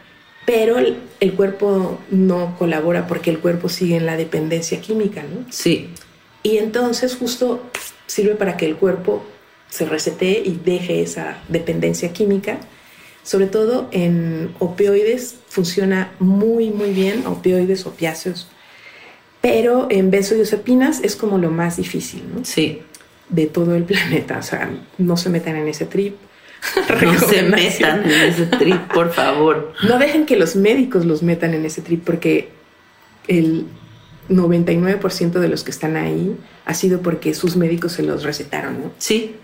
pero el, el, cuerpo no colabora porque el cuerpo sigue en la dependencia química, ¿no? Sí. Y entonces justo sirve para que el cuerpo se resete y deje esa dependencia química sobre todo en opioides funciona muy muy bien, opioides, opiáceos, pero en benzodiazepinas es como lo más difícil, ¿no? Sí. De todo el planeta, o sea, no se metan en ese trip. No se metan en ese trip, por favor. No dejen que los médicos los metan en ese trip porque el 99% de los que están ahí ha sido porque sus médicos se los recetaron, ¿no? Sí,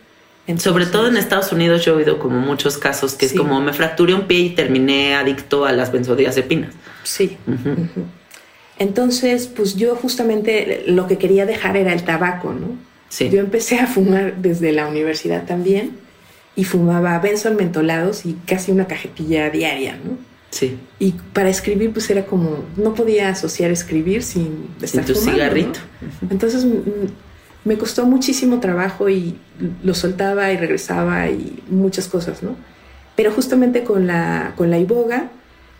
sobre todo en Estados Unidos yo he oído como muchos casos que es como me fracturé un pie y terminé adicto a las benzodiazepinas. Sí. Entonces, pues yo justamente lo que quería dejar era el tabaco, ¿no? Sí. Yo empecé a fumar desde la universidad también y fumaba benzol mentolados y casi una cajetilla diaria, ¿no? Sí. Y para escribir, pues era como, no podía asociar escribir sin estar sin tu cigarrito. Entonces me costó muchísimo trabajo y lo soltaba y regresaba y muchas cosas, ¿no? Pero justamente con la, con la iboga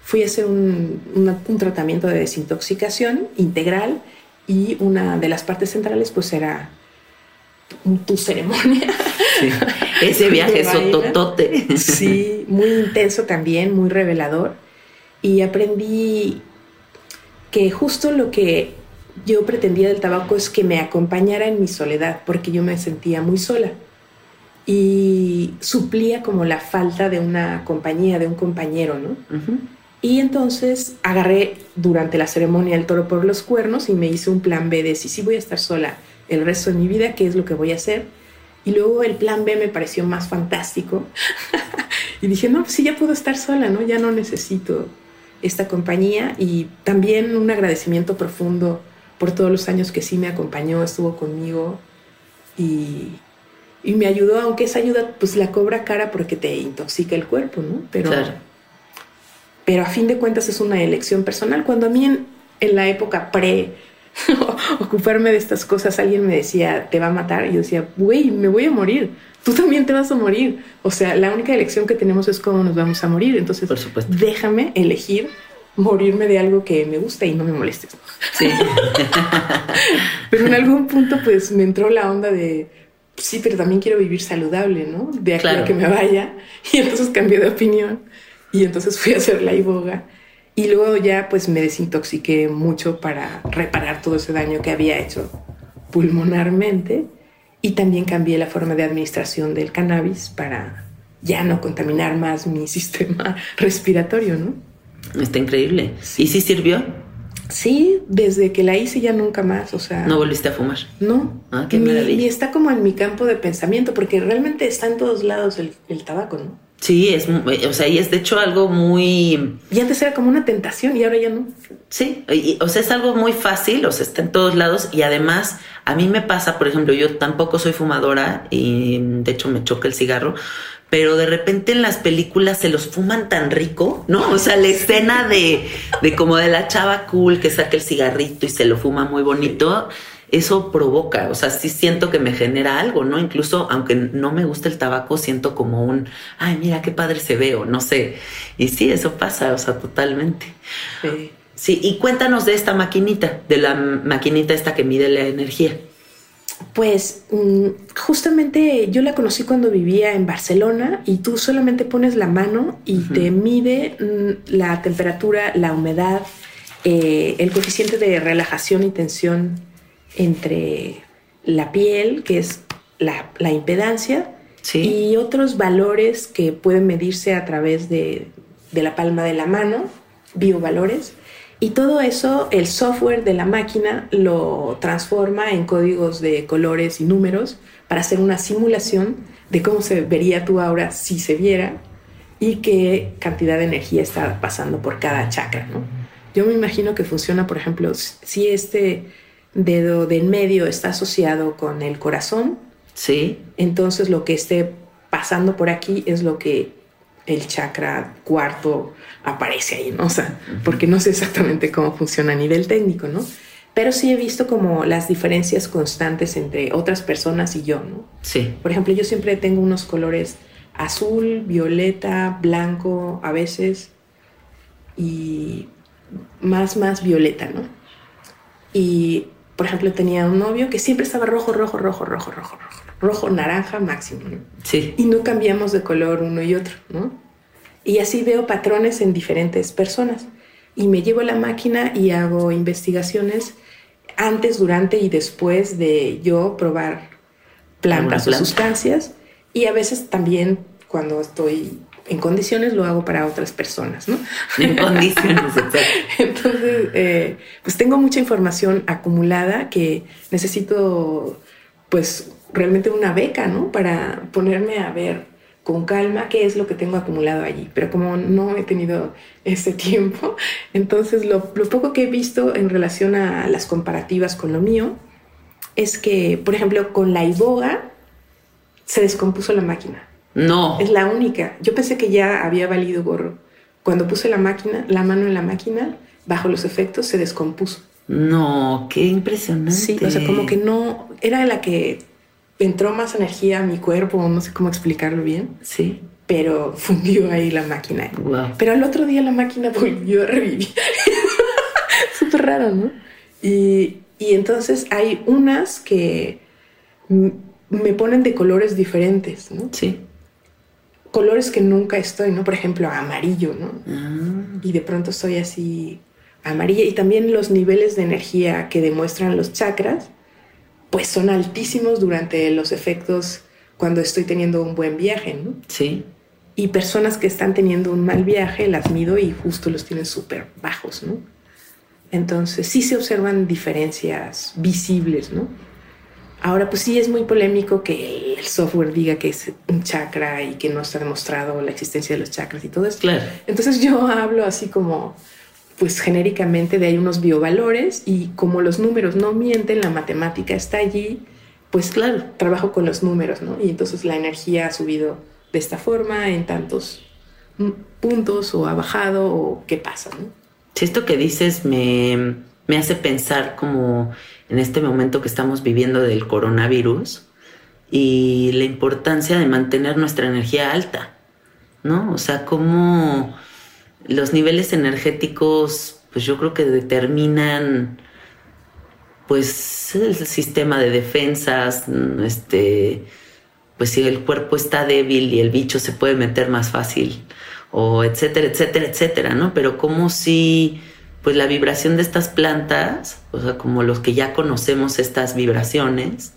fui a hacer un, un tratamiento de desintoxicación integral y una de las partes centrales pues era tu ceremonia. Sí. Ese viaje es totote. Sí, muy intenso también, muy revelador. Y aprendí que justo lo que yo pretendía del tabaco es que me acompañara en mi soledad, porque yo me sentía muy sola. y suplía como la falta de una compañía, de un compañero, ¿no? Y entonces agarré durante la ceremonia el toro por los cuernos y me hice un plan B de si sí voy a estar sola el resto de mi vida, qué es lo que voy a hacer. Y luego el plan B me pareció más fantástico. y dije, no, pues sí, ya puedo estar sola, ¿no? Ya no necesito esta compañía. Y también un agradecimiento profundo por todos los años que sí me acompañó, estuvo conmigo y, y me ayudó, aunque esa ayuda pues la cobra cara porque te intoxica el cuerpo, ¿no? Pero, pero a fin de cuentas es una elección personal. Cuando a mí en, en la época pre ocuparme de estas cosas, alguien me decía, te va a matar, y yo decía, güey, me voy a morir, tú también te vas a morir. O sea, la única elección que tenemos es cómo nos vamos a morir. Entonces, Por supuesto. déjame elegir morirme de algo que me gusta y no me molestes. Sí. pero en algún punto, pues me entró la onda de, sí, pero también quiero vivir saludable, ¿no? De aquí Claro. a que me vaya. Y entonces cambié de opinión y entonces fui a hacer la iboga. Y luego ya pues me desintoxiqué mucho para reparar todo ese daño que había hecho pulmonarmente y también cambié la forma de administración del cannabis para ya no contaminar más mi sistema respiratorio, ¿no? Está increíble. ¿Y sí sirvió? Sí, desde que la hice ya nunca más, o sea, ¿No volviste a fumar? no. Ah, qué maravilla. ni está como en mi campo de pensamiento, porque realmente está en todos lados el, el tabaco, ¿no? Sí, es, mu- o sea, y es de hecho algo muy, Y antes era como una tentación y ahora ya no. sí, y- o sea, es algo muy fácil, o sea, está en todos lados y además a mí me pasa, por ejemplo, yo tampoco soy fumadora y de hecho me choca el cigarro, pero de repente en las películas se los fuman tan rico, ¿no? O sea, la escena de, de como de la chava cool que saca el cigarrito y se lo fuma muy bonito, eso provoca, o sea, sí siento que me genera algo, ¿no? Incluso aunque no me gusta el tabaco, siento como un, ay, mira qué padre se ve, o no sé. Y sí, eso pasa, o sea, totalmente. Eh, Sí, y cuéntanos de esta maquinita, de la maquinita esta que mide la energía. Pues mm, justamente yo la conocí cuando vivía en Barcelona y tú solamente pones la mano y te mide mm, la temperatura, la humedad, eh, el coeficiente de relajación y tensión entre la piel, que es la, la impedancia, Sí. y otros valores que pueden medirse a través de, de la palma de la mano, biovalores. Y todo eso, el software de la máquina lo transforma en códigos de colores y números para hacer una simulación de cómo se vería tu aura si se viera y qué cantidad de energía está pasando por cada chakra. ¿no? Yo me imagino que funciona, por ejemplo, si este dedo de en medio está asociado con el corazón, Sí, entonces lo que esté pasando por aquí es lo que el chakra cuarto aparece ahí, ¿no? O sea, porque no sé exactamente cómo funciona a nivel técnico, ¿no? Pero sí he visto como las diferencias constantes entre otras personas y yo, ¿no? sí. Por ejemplo, yo siempre tengo unos colores azul, violeta, blanco a veces y más, más violeta, ¿no? Y, por ejemplo, tenía un novio que siempre estaba rojo, rojo, rojo, rojo, rojo, rojo, rojo, naranja máximo, ¿no? Sí, Y no cambiamos de color uno y otro, ¿no? Y así veo patrones en diferentes personas. Y me llevo la máquina y hago investigaciones antes, durante y después de yo probar plantas o sustancias. Y a veces también cuando estoy en condiciones lo hago para otras personas, ¿no? en condiciones. Entonces, eh, pues tengo mucha información acumulada que necesito, pues, realmente una beca, ¿no? Para ponerme a ver con calma qué es lo que tengo acumulado allí. Pero como no he tenido ese tiempo, entonces lo, lo poco que he visto en relación a las comparativas con lo mío es que, por ejemplo, con la iboga se descompuso la máquina. No, Es la única. Yo pensé que ya había valido gorro. Cuando puse la máquina, la mano en la máquina, bajo los efectos, se descompuso. no, qué impresionante. Sí, o sea, como que no, era la que entró más energía a mi cuerpo, no sé cómo explicarlo bien, Sí, pero fundió ahí la máquina. wow. Pero al otro día la máquina volvió a revivir. Súper raro, ¿no? Y, y entonces hay unas que me ponen de colores diferentes, ¿no? Sí. Colores que nunca estoy, ¿no? Por ejemplo, amarillo, ¿no? Ah, y de pronto estoy así amarilla y también los niveles de energía que demuestran los chakras pues son altísimos durante los efectos cuando estoy teniendo un buen viaje, ¿no? Sí. Y personas que están teniendo un mal viaje las mido y justo los tienen súper bajos, ¿no? Entonces sí se observan diferencias visibles, ¿no? Ahora, pues sí es muy polémico que el software diga que es un chakra y que no está demostrado la existencia de los chakras y todo eso. Claro. Entonces yo hablo así como, pues genéricamente de hay unos biovalores y como los números no mienten, la matemática está allí, pues claro, trabajo con los números, ¿no? Y entonces la energía ha subido de esta forma en tantos puntos o ha bajado o qué pasa, ¿no? Si esto que dices me, me hace pensar como en este momento que estamos viviendo del coronavirus y la importancia de mantener nuestra energía alta, ¿no? O sea, cómo los niveles energéticos, pues yo creo que determinan, pues, el sistema de defensas, este, pues si el cuerpo está débil y el bicho se puede meter más fácil, o etcétera, etcétera, etcétera, ¿no? Pero como si pues la vibración de estas plantas, o sea, como los que ya conocemos estas vibraciones,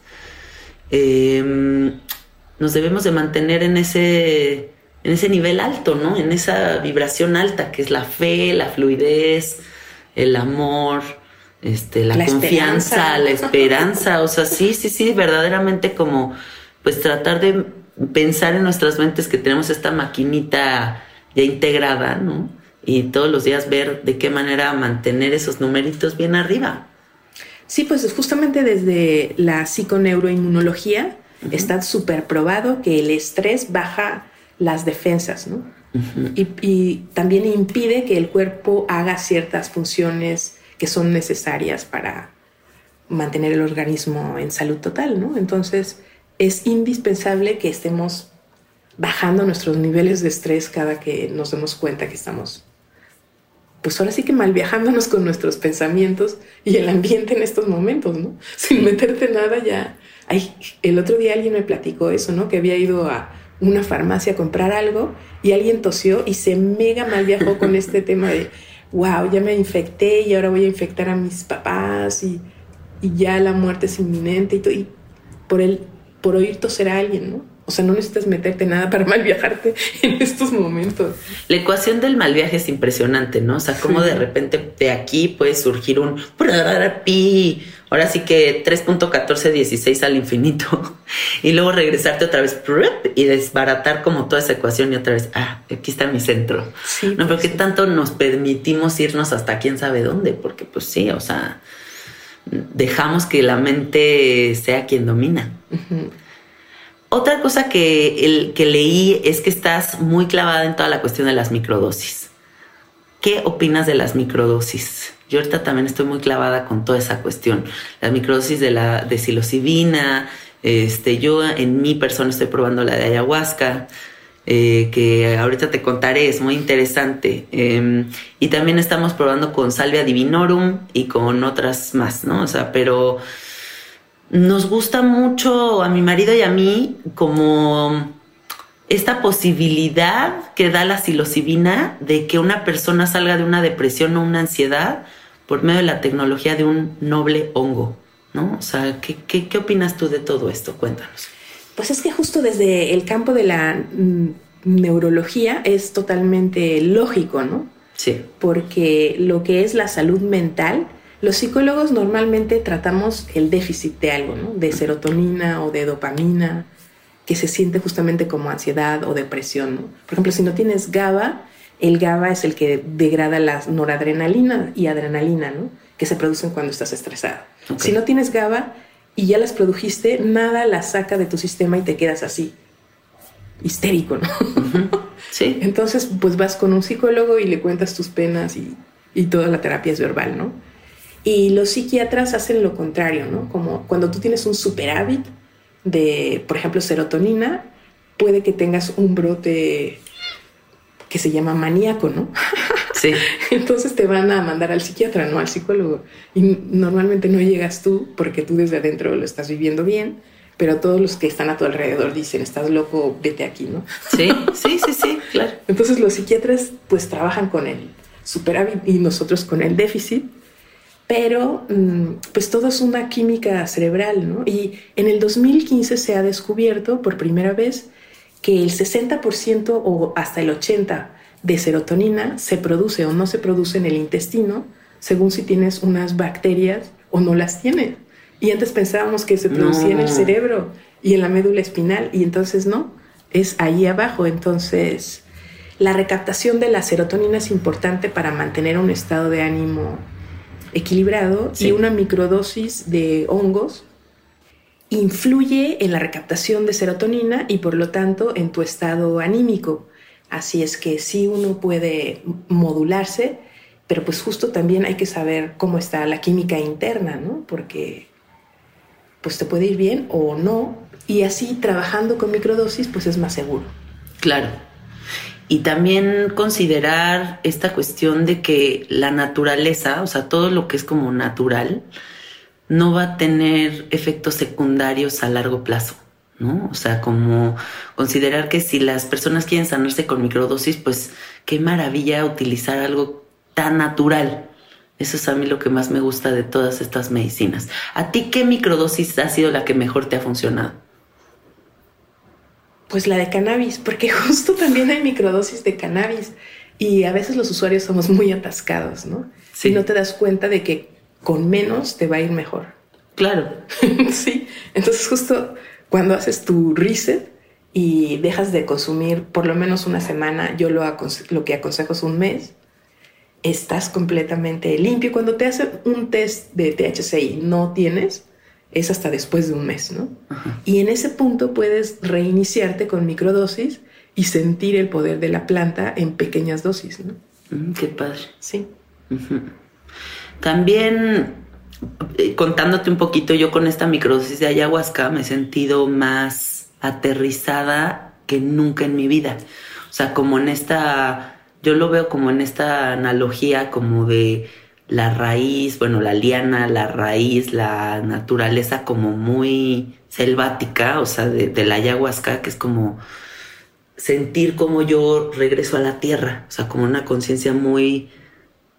em, nos debemos de mantener en ese, en ese nivel alto, ¿no? En esa vibración alta, que es la fe, la fluidez, el amor, este, la, confianza, la esperanza, o sea, sí, sí, sí, verdaderamente como, pues tratar de pensar en nuestras mentes que tenemos esta maquinita ya integrada, ¿no? y todos los días ver de qué manera mantener esos numeritos bien arriba. Sí, pues justamente desde la psiconeuroinmunología está súper probado que el estrés baja las defensas, ¿no? y, y, también impide que el cuerpo haga ciertas funciones que son necesarias para mantener el organismo en salud total, ¿no? Entonces es indispensable que estemos bajando nuestros niveles de estrés cada que nos demos cuenta que estamos pues ahora sí que mal viajándonos con nuestros pensamientos y el ambiente en estos momentos, ¿no? Sin meterte nada ya. Ay, el otro día alguien me platicó eso, ¿no? Que había ido a una farmacia a comprar algo y alguien tosió y se mega mal viajó con este tema de, wow, ya me infecté y ahora voy a infectar a mis papás y, y ya la muerte es inminente y, todo, y por, el, por oír toser a alguien, ¿no? O sea, no necesitas meterte nada para mal viajarte en estos momentos. La ecuación del mal viaje es impresionante, ¿no? O sea, cómo de repente de aquí puede surgir un pi, ahora sí que 3.1416 al infinito, y luego regresarte otra vez y desbaratar como toda esa ecuación y otra vez, ah, aquí está mi centro. Sí, no, pero qué tanto nos permitimos irnos hasta quién sabe dónde, porque pues sí, o sea, dejamos que la mente sea quien domina. Otra cosa que, el, que leí es que estás muy clavada en toda la cuestión de las microdosis. ¿Qué opinas de las microdosis? Yo ahorita también estoy muy clavada con toda esa cuestión. Las microdosis de la de psilocibina, este, yo en mi persona estoy probando la de ayahuasca, eh, que ahorita te contaré, es muy interesante. Em, y también estamos probando con salvia divinorum y con otras más, ¿no? O sea, pero nos gusta mucho a mi marido y a mí como esta posibilidad que da la psilocibina de que una persona salga de una depresión o una ansiedad por medio de la tecnología de un noble hongo, ¿no? O sea, ¿qué, qué, opinas tú de todo esto? Cuéntanos. Pues es que justo desde el campo de la mm, neurología es totalmente lógico, ¿no? Sí. Porque lo que es la salud mental los psicólogos normalmente tratamos el déficit de algo, ¿no? De serotonina o de dopamina, que se siente justamente como ansiedad o depresión, ¿no? Por ejemplo, si no tienes GABA, el GABA es el que degrada la noradrenalina y adrenalina, ¿no? Que se producen cuando estás estresado. Si no tienes GABA y ya las produjiste, nada las saca de tu sistema y te quedas así, histérico, ¿no? Sí. Entonces, pues vas con un psicólogo y le cuentas tus penas y, y toda la terapia es verbal, ¿no? Y los psiquiatras hacen lo contrario, ¿no? Como cuando tú tienes un superávit de, por ejemplo, serotonina, puede que tengas un brote que se llama maníaco, ¿no? Sí. Entonces te van a mandar al psiquiatra, no al psicólogo. Y normalmente no llegas tú porque tú desde adentro lo estás viviendo bien, pero todos los que están a tu alrededor dicen, estás loco, vete aquí, ¿no? Sí, sí, sí, sí, claro. Entonces los psiquiatras pues trabajan con el superávit y nosotros con el déficit pero mm, pues todo es una química cerebral, ¿no? Y en el 2015 se ha descubierto por primera vez que el 60% o hasta el 80% de serotonina se produce o no se produce en el intestino, según si tienes unas bacterias o no las tienes. Y antes pensábamos que se producía en el cerebro y en la médula espinal, y entonces no, es ahí abajo. Entonces, la recaptación de la serotonina es importante para mantener un estado de ánimo equilibrado y una microdosis de hongos influye en la recaptación de serotonina y por lo tanto en tu estado anímico. Así es que sí uno puede modularse, pero pues justo también hay que saber cómo está la química interna, ¿no? Porque pues te puede ir bien o no, y así trabajando con microdosis pues es más seguro. Claro. Y también considerar esta cuestión de que la naturaleza, o sea, todo lo que es como natural, no va a tener efectos secundarios a largo plazo. ¿no? O sea, como considerar que si las personas quieren sanarse con microdosis, pues qué maravilla utilizar algo tan natural. Eso es a mí lo que más me gusta de todas estas medicinas. ¿A ti qué microdosis ha sido la que mejor te ha funcionado? Pues la de cannabis, porque justo también hay microdosis de cannabis y a veces los usuarios somos muy atascados, ¿no? Si no te das cuenta de que con menos te va a ir mejor. Claro. sí. Entonces justo cuando haces tu reset y dejas de consumir por lo menos una semana, yo lo, lo que aconsejo es un mes, estás completamente limpio. Cuando te hacen un test de THC y no tienes, es hasta después de un mes, ¿no? Y en ese punto puedes reiniciarte con microdosis y sentir el poder de la planta en pequeñas dosis, ¿no? Mm, qué padre. Sí. También eh, contándote un poquito, yo con esta microdosis de ayahuasca me he sentido más aterrizada que nunca en mi vida. O sea, como en esta, yo lo veo como en esta analogía como de la raíz, bueno, la liana, la raíz, la naturaleza como muy selvática, o sea, de, la ayahuasca, que es como sentir como yo regreso a la tierra, o sea, como una conciencia muy,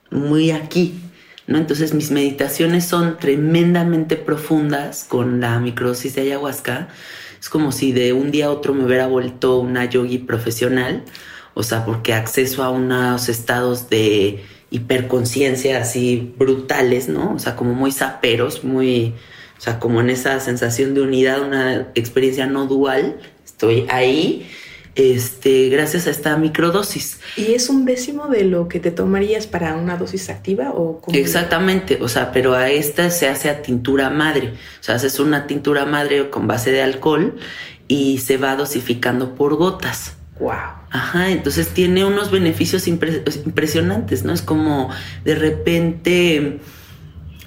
muy aquí, ¿no? Entonces mis meditaciones son tremendamente profundas con la microsis de ayahuasca. Es como si de un día a otro me hubiera vuelto una yogi profesional, o sea, porque acceso a unos estados de hiperconciencia así brutales, ¿no? O sea, como muy saperos, muy, o sea, como en esa sensación de unidad, una experiencia no dual. Estoy ahí este, gracias a esta microdosis. ¿Y es un décimo de lo que te tomarías para una dosis activa o Exactamente, o sea, pero a esta se hace a tintura madre, o sea, haces una tintura madre con base de alcohol y se va dosificando por gotas. Wow. Ajá, entonces tiene unos beneficios impresionantes, ¿no? Es como de repente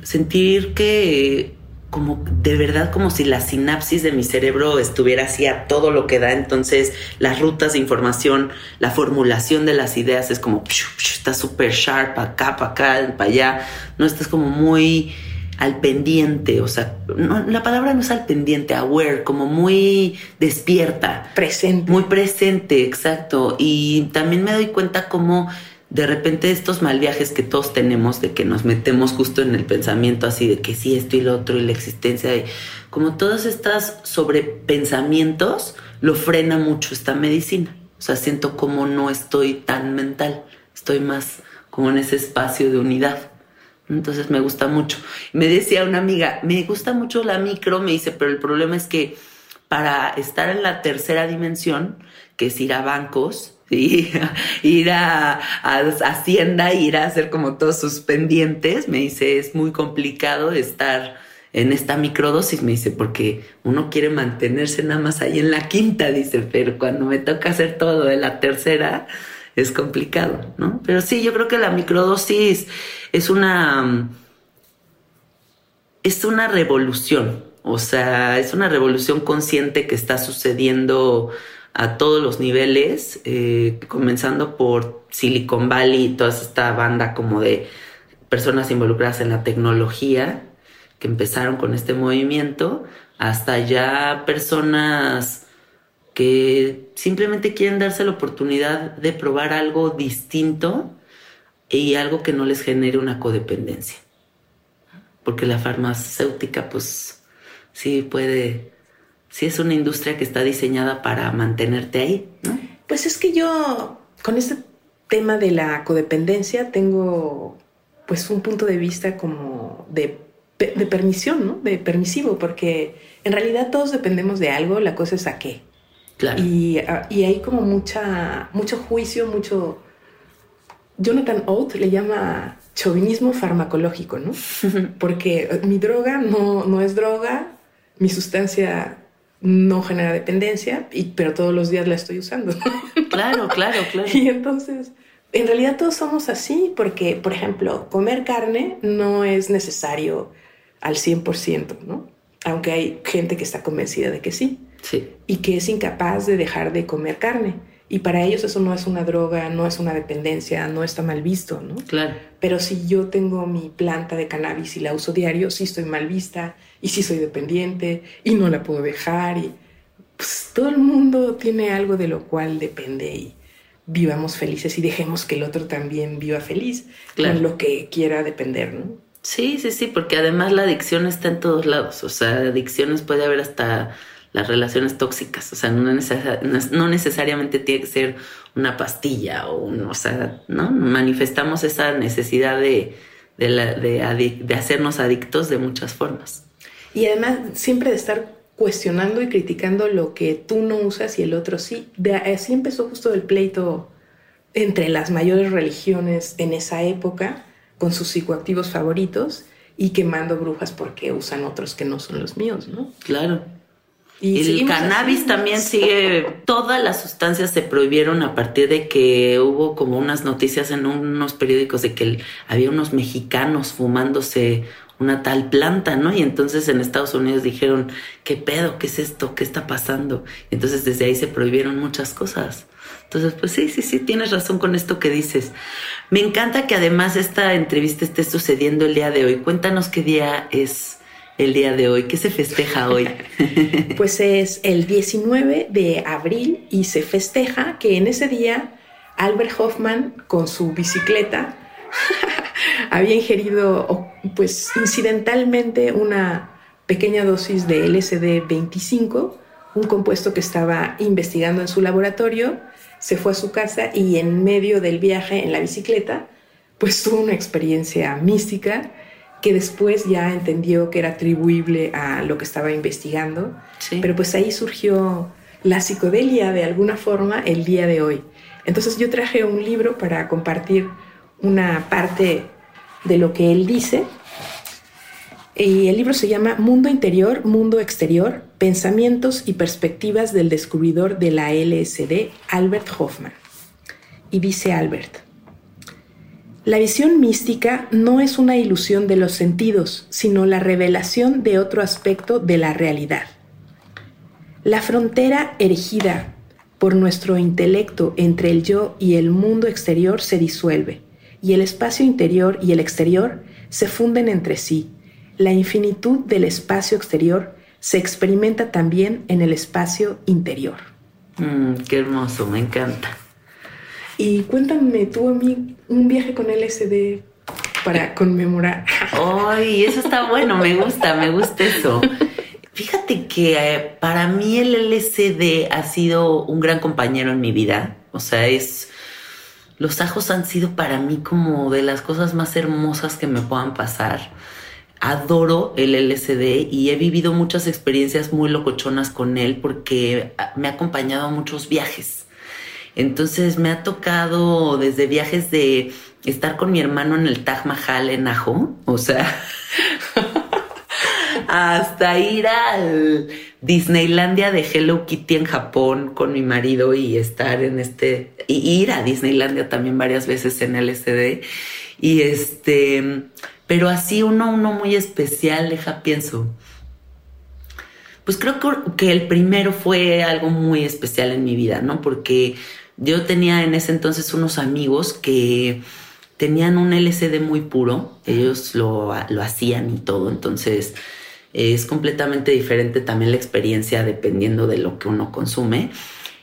sentir que como de verdad como si la sinapsis de mi cerebro estuviera así a todo lo que da, entonces las rutas de información, la formulación de las ideas es como está súper sharp acá, para acá, para allá, no estás como muy al pendiente, o sea, la palabra no es al pendiente, aware, como muy despierta. Presente. Muy presente, exacto. Y también me doy cuenta como de repente estos mal viajes que todos tenemos, de que nos metemos justo en el pensamiento así de que sí, esto y lo otro y la existencia de como todas estas sobrepensamientos, lo frena mucho esta medicina. O sea, siento como no estoy tan mental, estoy más como en ese espacio de unidad. Entonces me gusta mucho. Me decía una amiga, me gusta mucho la micro, me dice, pero el problema es que para estar en la tercera dimensión, que es ir a bancos, ir a, Hacienda, ir a hacer como todos sus pendientes, me dice, es muy complicado estar en esta microdosis, me dice, porque uno quiere mantenerse nada más ahí en la quinta, dice, pero cuando me toca hacer todo de la tercera, es complicado, ¿no? Pero sí, yo creo que la microdosis es una, es una revolución, o sea, es una revolución consciente que está sucediendo a todos los niveles, eh, comenzando por Silicon Valley y toda esta banda como de personas involucradas en la tecnología que empezaron con este movimiento, hasta ya personas simplemente quieren darse la oportunidad de probar algo distinto y algo que no les genere una codependencia. porque la farmacéutica pues sí puede, sí es una industria que está diseñada para mantenerte ahí. Pues es que yo con este tema de la codependencia tengo pues un punto de vista como de, de permisión, ¿no? De permisivo, porque en realidad todos dependemos de algo, la cosa es a qué. Claro. Y, ah, y hay como mucha, mucho juicio, mucho... Jonathan Oates le llama chauvinismo farmacológico, ¿no? Porque mi droga no, no es droga, mi sustancia no genera dependencia, y, pero todos los días la estoy usando. Claro, claro, claro. Y entonces, en realidad todos somos así, porque, por ejemplo, comer carne no es necesario al 100%, ¿no? Aunque hay gente que está convencida de que sí. Sí. Y que es incapaz de dejar de comer carne. Y para ellos eso no es una droga, no es una dependencia, no está mal visto, ¿no? Claro. Pero si yo tengo mi planta de cannabis y la uso diario, sí estoy mal vista y sí soy dependiente y no la puedo dejar. Y pues, todo el mundo tiene algo de lo cual depende y vivamos felices y dejemos que el otro también viva feliz Claro. con lo que quiera depender, ¿no? Sí, sí, sí, porque además la adicción está en todos lados. O sea, adicciones puede haber hasta las relaciones tóxicas. O sea, no, necesa- no necesariamente tiene que ser una pastilla o un, o sea, ¿no? Manifestamos esa necesidad de, de, la- de adic- de hacernos adictos de muchas formas. Y además siempre de estar cuestionando y criticando lo que tú no usas y el otro sí. De, así empezó justo el pleito entre las mayores religiones en esa época con sus psicoactivos favoritos y quemando brujas porque usan otros que no son los míos, ¿no? Claro. Y el cannabis también sigue, todas las sustancias se prohibieron a partir de que hubo como unas noticias en unos periódicos de que había unos mexicanos fumándose una tal planta, ¿no? Y entonces en Estados Unidos dijeron, ¿qué pedo? ¿Qué es esto? ¿Qué está pasando? Entonces desde ahí se prohibieron muchas cosas. Entonces, pues sí, sí, sí, tienes razón con esto que dices. Me encanta que además esta entrevista esté sucediendo el día de hoy. Cuéntanos qué día es el día de hoy, qué se festeja hoy. Pues es el 19 de abril y se festeja que en ese día Albert Hoffman con su bicicleta había ingerido pues incidentalmente una pequeña dosis de LSD 25, un compuesto que estaba investigando en su laboratorio, se fue a su casa y en medio del viaje en la bicicleta pues tuvo una experiencia mística que después ya entendió que era atribuible a lo que estaba investigando. Sí. Pero pues ahí surgió la psicodelia de alguna forma el día de hoy. Entonces yo traje un libro para compartir una parte de lo que él dice. Y el libro se llama Mundo Interior, Mundo Exterior, Pensamientos y Perspectivas del Descubridor de la LSD, Albert Hoffman. Y dice Albert, la visión mística no es una ilusión de los sentidos, sino la revelación de otro aspecto de la realidad. La frontera erigida por nuestro intelecto entre el yo y el mundo exterior se disuelve, y el espacio interior y el exterior se funden entre sí. La infinitud del espacio exterior se experimenta también en el espacio interior. Mm, qué hermoso, me encanta. Y cuéntame tú a mí un viaje con LSD para conmemorar. Ay, eso está bueno, me gusta, me gusta eso. Fíjate que eh, para mí el LSD ha sido un gran compañero en mi vida. O sea, es. Los ajos han sido para mí como de las cosas más hermosas que me puedan pasar. Adoro el LSD y he vivido muchas experiencias muy locochonas con él porque me ha acompañado a muchos viajes. Entonces me ha tocado desde viajes de estar con mi hermano en el Taj Mahal en Ajo, o sea, hasta ir al Disneylandia de Hello Kitty en Japón con mi marido y estar en este, y ir a Disneylandia también varias veces en LSD. Y este, pero así uno, uno muy especial, deja, pienso. Pues creo que- que el primero fue algo muy especial en mi vida, ¿no? Porque yo tenía en ese entonces unos amigos que tenían un LCD muy puro, ellos lo, lo hacían y todo, entonces es completamente diferente también la experiencia dependiendo de lo que uno consume.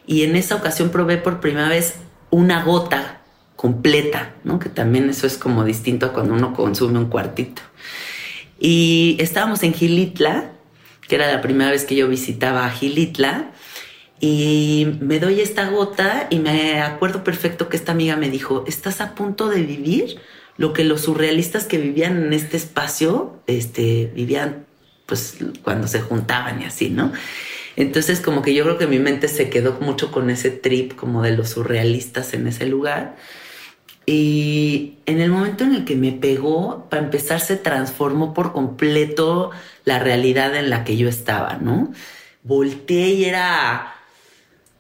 Y en esa ocasión probé por primera vez una gota completa, ¿no? Que también eso es como distinto a cuando uno consume un cuartito. Y estábamos en Gilitla, que era la primera vez que yo visitaba a Gilitla, y me doy esta gota y me acuerdo perfecto que esta amiga me dijo, estás a punto de vivir lo que los surrealistas que vivían en este espacio, este, vivían pues cuando se juntaban y así, ¿no? Entonces como que yo creo que mi mente se quedó mucho con ese trip como de los surrealistas en ese lugar. Y en el momento en el que me pegó, para empezar, se transformó por completo la realidad en la que yo estaba, ¿no? Volteé y era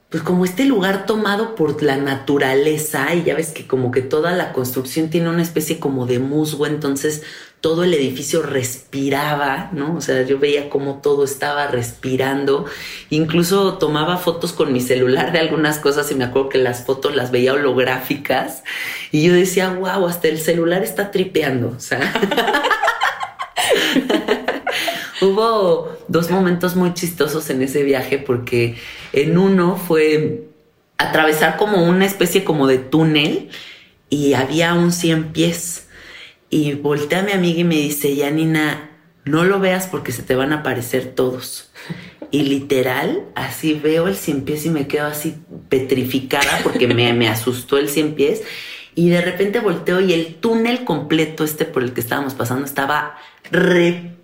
pues como este lugar tomado por la naturaleza y ya ves que como que toda la construcción tiene una especie como de musgo, entonces todo el edificio respiraba, ¿no? O sea, yo veía como todo estaba respirando, incluso tomaba fotos con mi celular de algunas cosas y me acuerdo que las fotos las veía holográficas y yo decía, wow, hasta el celular está tripeando, o sea. Hubo dos momentos muy chistosos en ese viaje porque en uno fue atravesar como una especie como de túnel y había un 100 pies. Y volteé a mi amiga y me dice, Yanina, no lo veas porque se te van a aparecer todos. Y literal, así veo el 100 pies y me quedo así petrificada porque me, me asustó el 100 pies. Y de repente volteo y el túnel completo este por el que estábamos pasando estaba re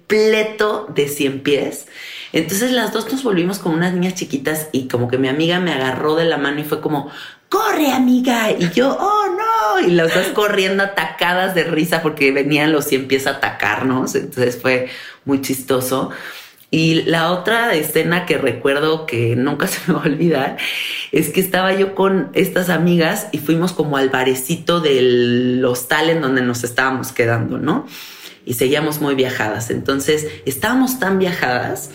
de 100 pies. Entonces las dos nos volvimos como unas niñas chiquitas y como que mi amiga me agarró de la mano y fue como, corre amiga. Y yo, oh no. Y las dos corriendo atacadas de risa porque venían los 100 pies a atacarnos. Entonces fue muy chistoso. Y la otra escena que recuerdo que nunca se me va a olvidar es que estaba yo con estas amigas y fuimos como al barecito del hostal en donde nos estábamos quedando, ¿no? Y seguíamos muy viajadas. Entonces estábamos tan viajadas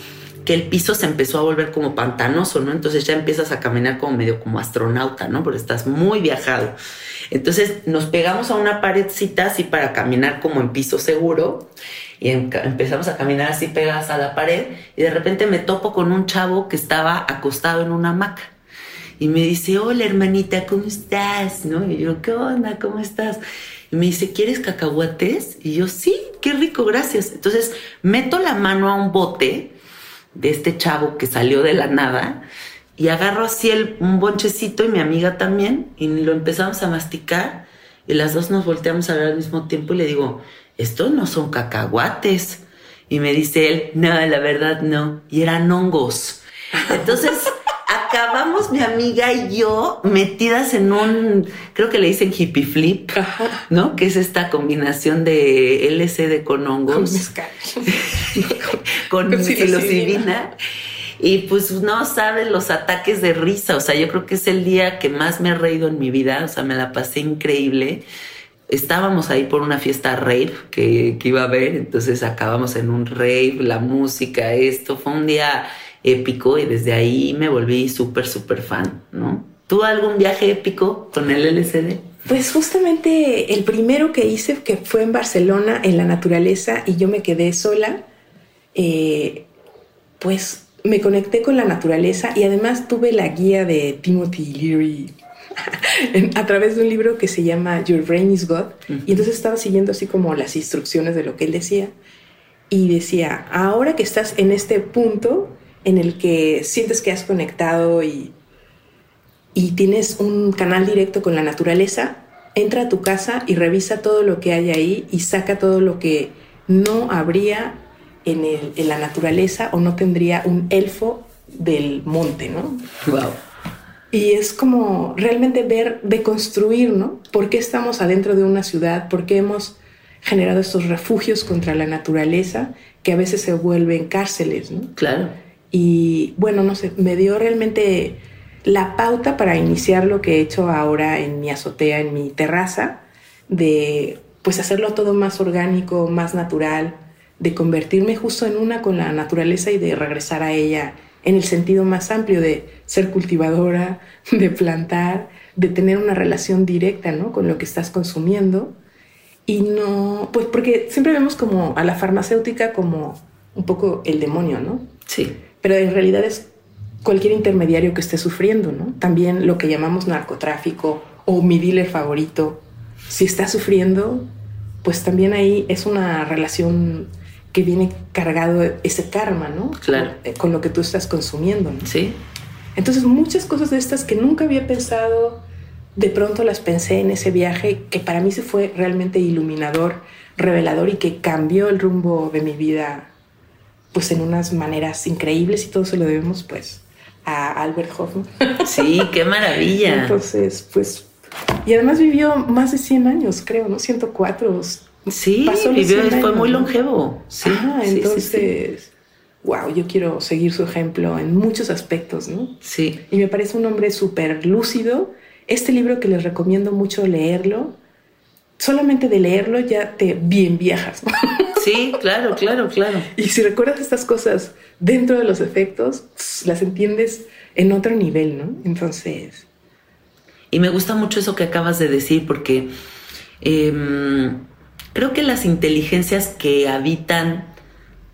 que el piso se empezó a volver como pantanoso, ¿no? Entonces ya empiezas a caminar como medio como astronauta, ¿no? Porque estás muy viajado. Entonces nos pegamos a una paredcita así para caminar como en piso seguro y empezamos a caminar así pegadas a la pared y de repente me topo con un chavo que estaba acostado en una hamaca y me dice, hola hermanita, ¿cómo estás? ¿No? Y yo, ¿qué onda? ¿Cómo estás? Y me dice, ¿quieres cacahuates? Y yo, sí, qué rico, gracias. Entonces meto la mano a un bote de este chavo que salió de la nada y agarro así el, un bonchecito y mi amiga también y lo empezamos a masticar y las dos nos volteamos a ver al mismo tiempo y le digo, estos no son cacahuates. Y me dice él, no, la verdad no. Y eran hongos. Entonces acabamos mi amiga y yo metidas en un, creo que le dicen hippie flip, ¿no? Que es esta combinación de LCD con hongos. Con, con psilocibina. Y pues no sabes los ataques de risa. O sea, yo creo que es el día que más me he reído en mi vida. O sea, me la pasé increíble. Estábamos ahí por una fiesta rave que, que iba a haber. Entonces acabamos en un rave, la música, esto. Fue un día épico y desde ahí me volví súper, súper fan, ¿no? ¿Tú algún viaje épico con el LCD? Pues justamente el primero que hice, que fue en Barcelona, en la naturaleza, y yo me quedé sola, eh, pues me conecté con la naturaleza y además tuve la guía de Timothy Leary a través de un libro que se llama Your Brain is God. Y entonces estaba siguiendo así como las instrucciones de lo que él decía. Y decía, ahora que estás en este punto, en el que sientes que has conectado y, y tienes un canal directo con la naturaleza, entra a tu casa y revisa todo lo que hay ahí y saca todo lo que no habría en, en la naturaleza o no tendría un elfo del monte, ¿no? Wow. Y es como realmente ver, deconstruir, ¿no? ¿Por qué estamos adentro de una ciudad? ¿Por qué hemos generado estos refugios contra la naturaleza que a veces se vuelven cárceles, ¿no? Claro. Y bueno, no sé, me dio realmente la pauta para iniciar lo que he hecho ahora en mi azotea, en mi terraza, de pues hacerlo todo más orgánico, más natural, de convertirme justo en una con la naturaleza y de regresar a ella en el sentido más amplio de ser cultivadora, de plantar, de tener una relación directa ¿no? con lo que estás consumiendo. Y no, pues porque siempre vemos como a la farmacéutica como un poco el demonio, ¿no? Sí pero en realidad es cualquier intermediario que esté sufriendo, ¿no? También lo que llamamos narcotráfico o mi dealer favorito, si está sufriendo, pues también ahí es una relación que viene cargado ese karma, ¿no? Claro. Con, con lo que tú estás consumiendo, ¿no? Sí. Entonces muchas cosas de estas que nunca había pensado, de pronto las pensé en ese viaje que para mí se fue realmente iluminador, revelador y que cambió el rumbo de mi vida pues en unas maneras increíbles y todo se lo debemos pues a Albert Hoffman. Sí, qué maravilla. Entonces, pues y además vivió más de 100 años, creo, ¿no? 104. Sí, Pasó vivió, 100 fue años, muy longevo. Sí, sí, entonces, wow, yo quiero seguir su ejemplo en muchos aspectos, ¿no? Sí, Y me parece un hombre súper lúcido. Este libro que les recomiendo mucho leerlo, solamente de leerlo ya te bien viajas. ¿no? Sí, claro, claro, claro. y si recuerdas estas cosas dentro de los efectos, las entiendes en otro nivel, ¿no? Entonces, Y me gusta mucho eso que acabas de decir porque em, creo que las inteligencias que habitan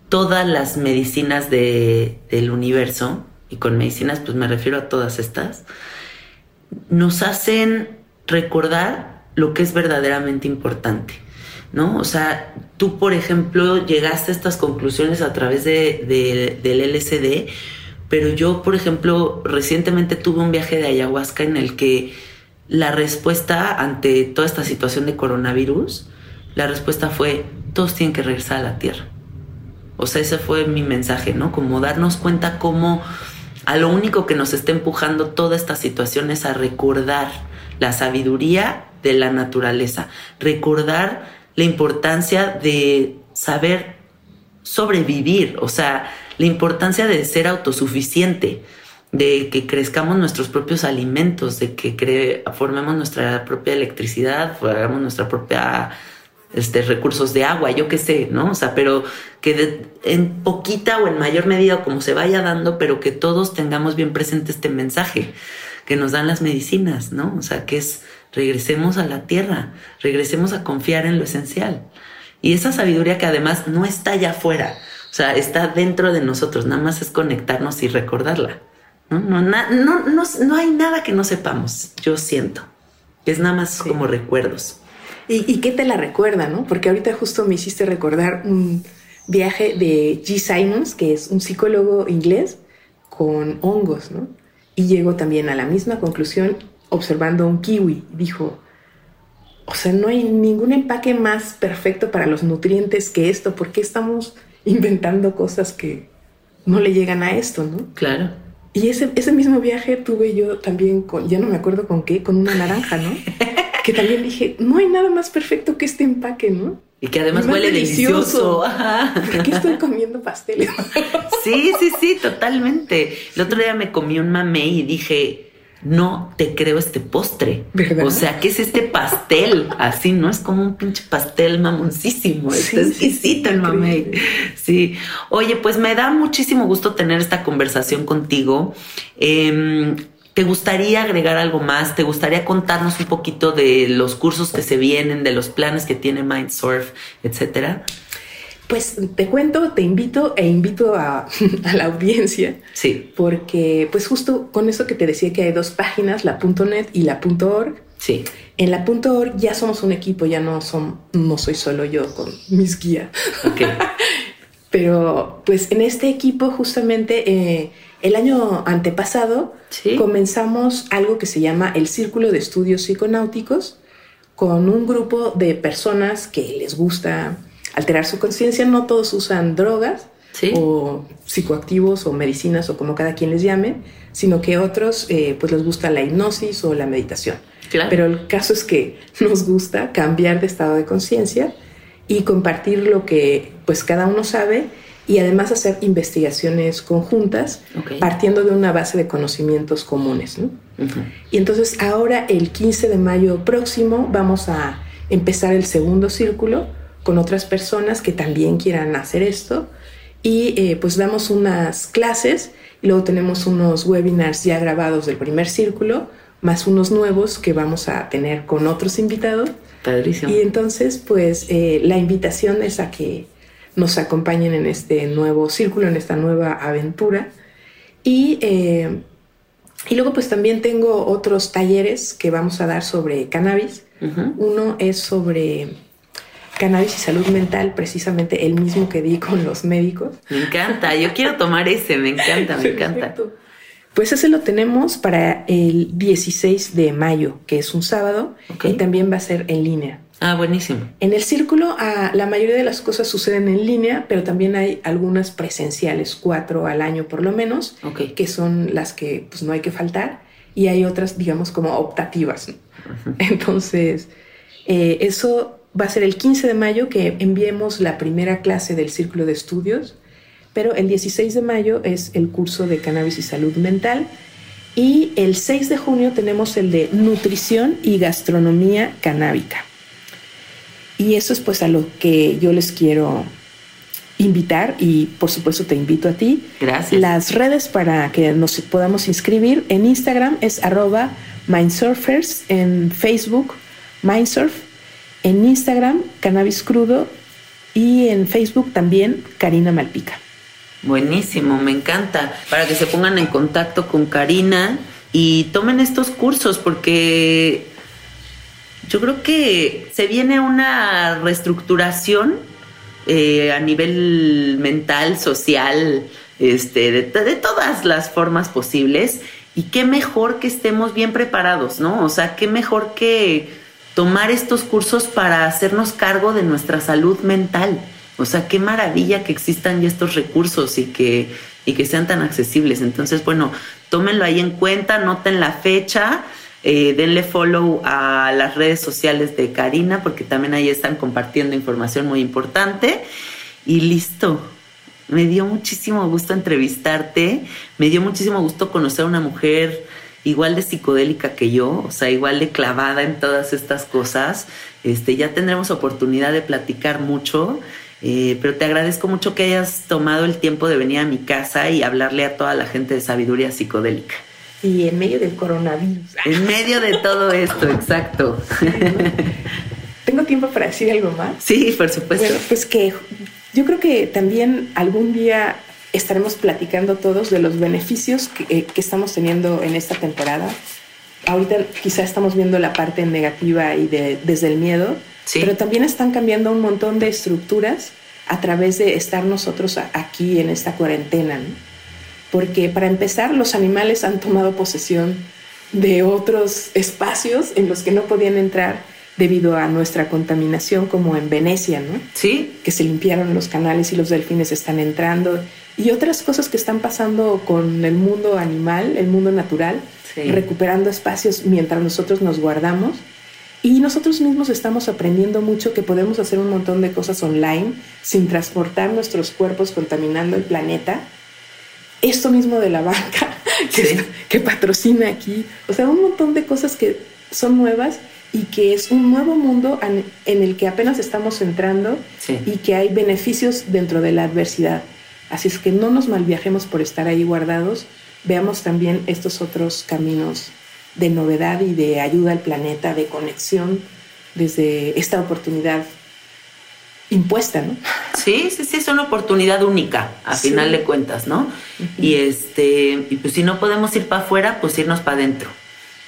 todas las medicinas de- del universo, y con medicinas pues me refiero a todas estas, nos hacen recordar lo que es verdaderamente importante, ¿no? O sea, tú, por ejemplo, llegaste a estas conclusiones a través de, de- del LSD, pero yo, por ejemplo, recientemente tuve un viaje de ayahuasca en el que la respuesta ante toda esta situación de coronavirus, la respuesta fue, todos tienen que regresar a la Tierra. O sea, ese fue mi mensaje, ¿no? Como darnos cuenta cómo a lo único que nos está empujando toda esta situación es a recordar la sabiduría de la naturaleza, recordar la importancia de saber sobrevivir, o sea, la importancia de ser autosuficiente, de que crezcamos nuestros propios alimentos, de que formemos nuestra propia electricidad, hagamos nuestra propia este, recursos de agua, yo qué sé, ¿no? O sea, pero que en poquita o en mayor medida, como se vaya dando, pero que todos tengamos bien presente este mensaje que nos dan las medicinas, ¿no? O sea, que es regresemos a la tierra, regresemos a confiar en lo esencial. Y esa sabiduría que además no está allá afuera, o sea, está dentro de nosotros, nada más es conectarnos y recordarla. No, no, na- no, no, no hay nada que no sepamos, yo siento. Es nada más Sí. como recuerdos. ¿y, y qué te la recuerda, no? Porque ahorita justo me hiciste recordar un viaje de G. Simons, que es un psicólogo inglés, con hongos, ¿no? Y llegó también a la misma conclusión observando un kiwi. Dijo, o sea, no hay ningún empaque más perfecto para los nutrientes que esto. ¿Por qué estamos inventando cosas que no le llegan a esto, no? Claro. Y ese, ese mismo viaje tuve yo también con, ya no me acuerdo con qué, con una naranja, ¿no? que también dije, no hay nada más perfecto que este empaque, ¿no? Y que además Y huele delicioso. delicioso. ¿Por qué estoy comiendo pasteles? Sí, sí, sí, totalmente. El otro día me comí un mamey y dije, no te creo este postre. ¿Verdad? O sea, ¿qué es este pastel? Así, ¿no? Es como un pinche pastel mamoncísimo. Sí, Está exquisito sí, el mamey. Sí. Oye, pues me da muchísimo gusto tener esta conversación contigo. Em, ¿Te gustaría agregar algo más? ¿Te gustaría contarnos un poquito de los cursos que se vienen, de los planes que tiene Mindsurf, etcétera? Pues te cuento, te invito e invito a, a la audiencia, Sí, porque pues justo con eso que te decía que hay dos páginas, la .net y la .org. sí. En la .org ya somos un equipo, ya no, son, no soy solo yo con mis guías. Ok. Pero pues en este equipo justamente eh, el año antepasado Sí. comenzamos algo que se llama el Círculo de Estudios Psiconáuticos con un grupo de personas que les gusta alterar su conciencia. No todos usan drogas Sí. o psicoactivos o medicinas o como cada quien les llame, sino que otros eh, pues les gusta la hipnosis o la meditación. Claro. Pero el caso es que nos gusta cambiar de estado de conciencia y compartir lo que pues cada uno sabe y además hacer investigaciones conjuntas partiendo de una base de conocimientos comunes. ¿no? Y entonces ahora el 15 de mayo próximo vamos a empezar el segundo círculo con otras personas que también quieran hacer esto y eh, pues damos unas clases y luego tenemos unos webinars ya grabados del primer círculo más unos nuevos que vamos a tener con otros invitados Padrísimo. y entonces pues eh, la invitación es a que nos acompañen en este nuevo círculo, en esta nueva aventura y eh, y luego pues también tengo otros talleres que vamos a dar sobre cannabis. Uno es sobre cannabis y salud mental, precisamente el mismo que di con los médicos. Me encanta, yo quiero tomar ese, me encanta, me encanta. Perfecto. Pues ese lo tenemos para el 16 de mayo, que es un sábado, y también va a ser en línea. Ah, buenísimo. En el círculo, ah, la mayoría de las cosas suceden en línea, pero también hay algunas presenciales, cuatro al año por lo menos, que son las que pues, no hay que faltar, y hay otras, digamos, como optativas. ¿no? Entonces, eh, eso va a ser el 15 de mayo que enviemos la primera clase del círculo de estudios, pero el 16 de mayo es el curso de cannabis y salud mental. Y el 6 de junio tenemos el de nutrición y gastronomía canábica. Y eso es pues a lo que yo les quiero invitar y por supuesto te invito a ti. Gracias. Las redes para que nos podamos inscribir en Instagram es arroba Mindsurfers, en Facebook Mindsurf, en Instagram Cannabis Crudo y en Facebook también Karina Malpica. Buenísimo, me encanta. Para que se pongan en contacto con Karina y tomen estos cursos porque yo creo que se viene una reestructuración eh, a nivel mental, social, este, de, de todas las formas posibles. Y qué mejor que estemos bien preparados, ¿no? O sea, qué mejor que tomar estos cursos para hacernos cargo de nuestra salud mental. O sea, qué maravilla que existan ya estos recursos y que, y que sean tan accesibles. Entonces, bueno, tómenlo ahí en cuenta, noten la fecha, eh, denle follow a las redes sociales de Karina, porque también ahí están compartiendo información muy importante. Y listo. Me dio muchísimo gusto entrevistarte, me dio muchísimo gusto conocer a una mujer igual de psicodélica que yo, o sea, igual de clavada en todas estas cosas. Este, ya tendremos oportunidad de platicar mucho, eh, pero te agradezco mucho que hayas tomado el tiempo de venir a mi casa y hablarle a toda la gente de sabiduría psicodélica. Y en medio del coronavirus. En medio de todo esto, exacto. ¿Tengo tiempo para decir algo más? Sí, por supuesto. Bueno, pues que yo creo que también algún día estaremos platicando todos de los beneficios que, eh, que estamos teniendo en esta temporada. Ahorita quizá estamos viendo la parte negativa y de, desde el miedo, Sí. pero también están cambiando un montón de estructuras a través de estar nosotros aquí en esta cuarentena. ¿no? Porque para empezar, los animales han tomado posesión de otros espacios en los que no podían entrar debido a nuestra contaminación, como en Venecia, ¿no? Sí, que se limpiaron los canales y los delfines están entrando y otras cosas que están pasando con el mundo animal, el mundo natural, Sí. recuperando espacios mientras nosotros nos guardamos. Y nosotros mismos estamos aprendiendo mucho que podemos hacer un montón de cosas online sin transportar nuestros cuerpos contaminando el planeta. Esto mismo de la banca que, Sí. que patrocina aquí. O sea, un montón de cosas que son nuevas y que es un nuevo mundo en, en el que apenas estamos entrando Sí. y que hay beneficios dentro de la adversidad. Así es que no nos malviajemos por estar ahí guardados, veamos también estos otros caminos de novedad y de ayuda al planeta, de conexión desde esta oportunidad impuesta, ¿no? Sí, sí, sí, es una oportunidad única, a Sí. final de cuentas, ¿no? Y este, y pues si no podemos ir para afuera, pues irnos para adentro,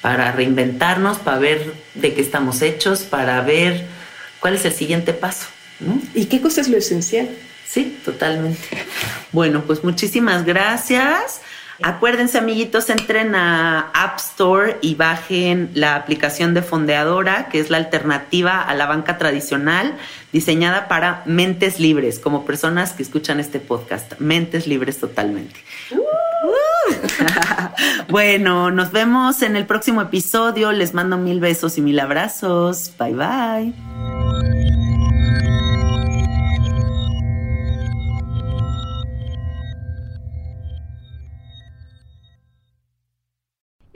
para reinventarnos, para ver de qué estamos hechos, para ver cuál es el siguiente paso, ¿no? ¿Y qué cosa es lo esencial? Sí, totalmente. Bueno, pues muchísimas gracias. Acuérdense, amiguitos, entren a App Store y bajen la aplicación de Fondeadora, que es la alternativa a la banca tradicional, diseñada para mentes libres, como personas que escuchan este podcast. Mentes libres totalmente. bueno, nos vemos en el próximo episodio. Les mando mil besos y mil abrazos. Bye bye.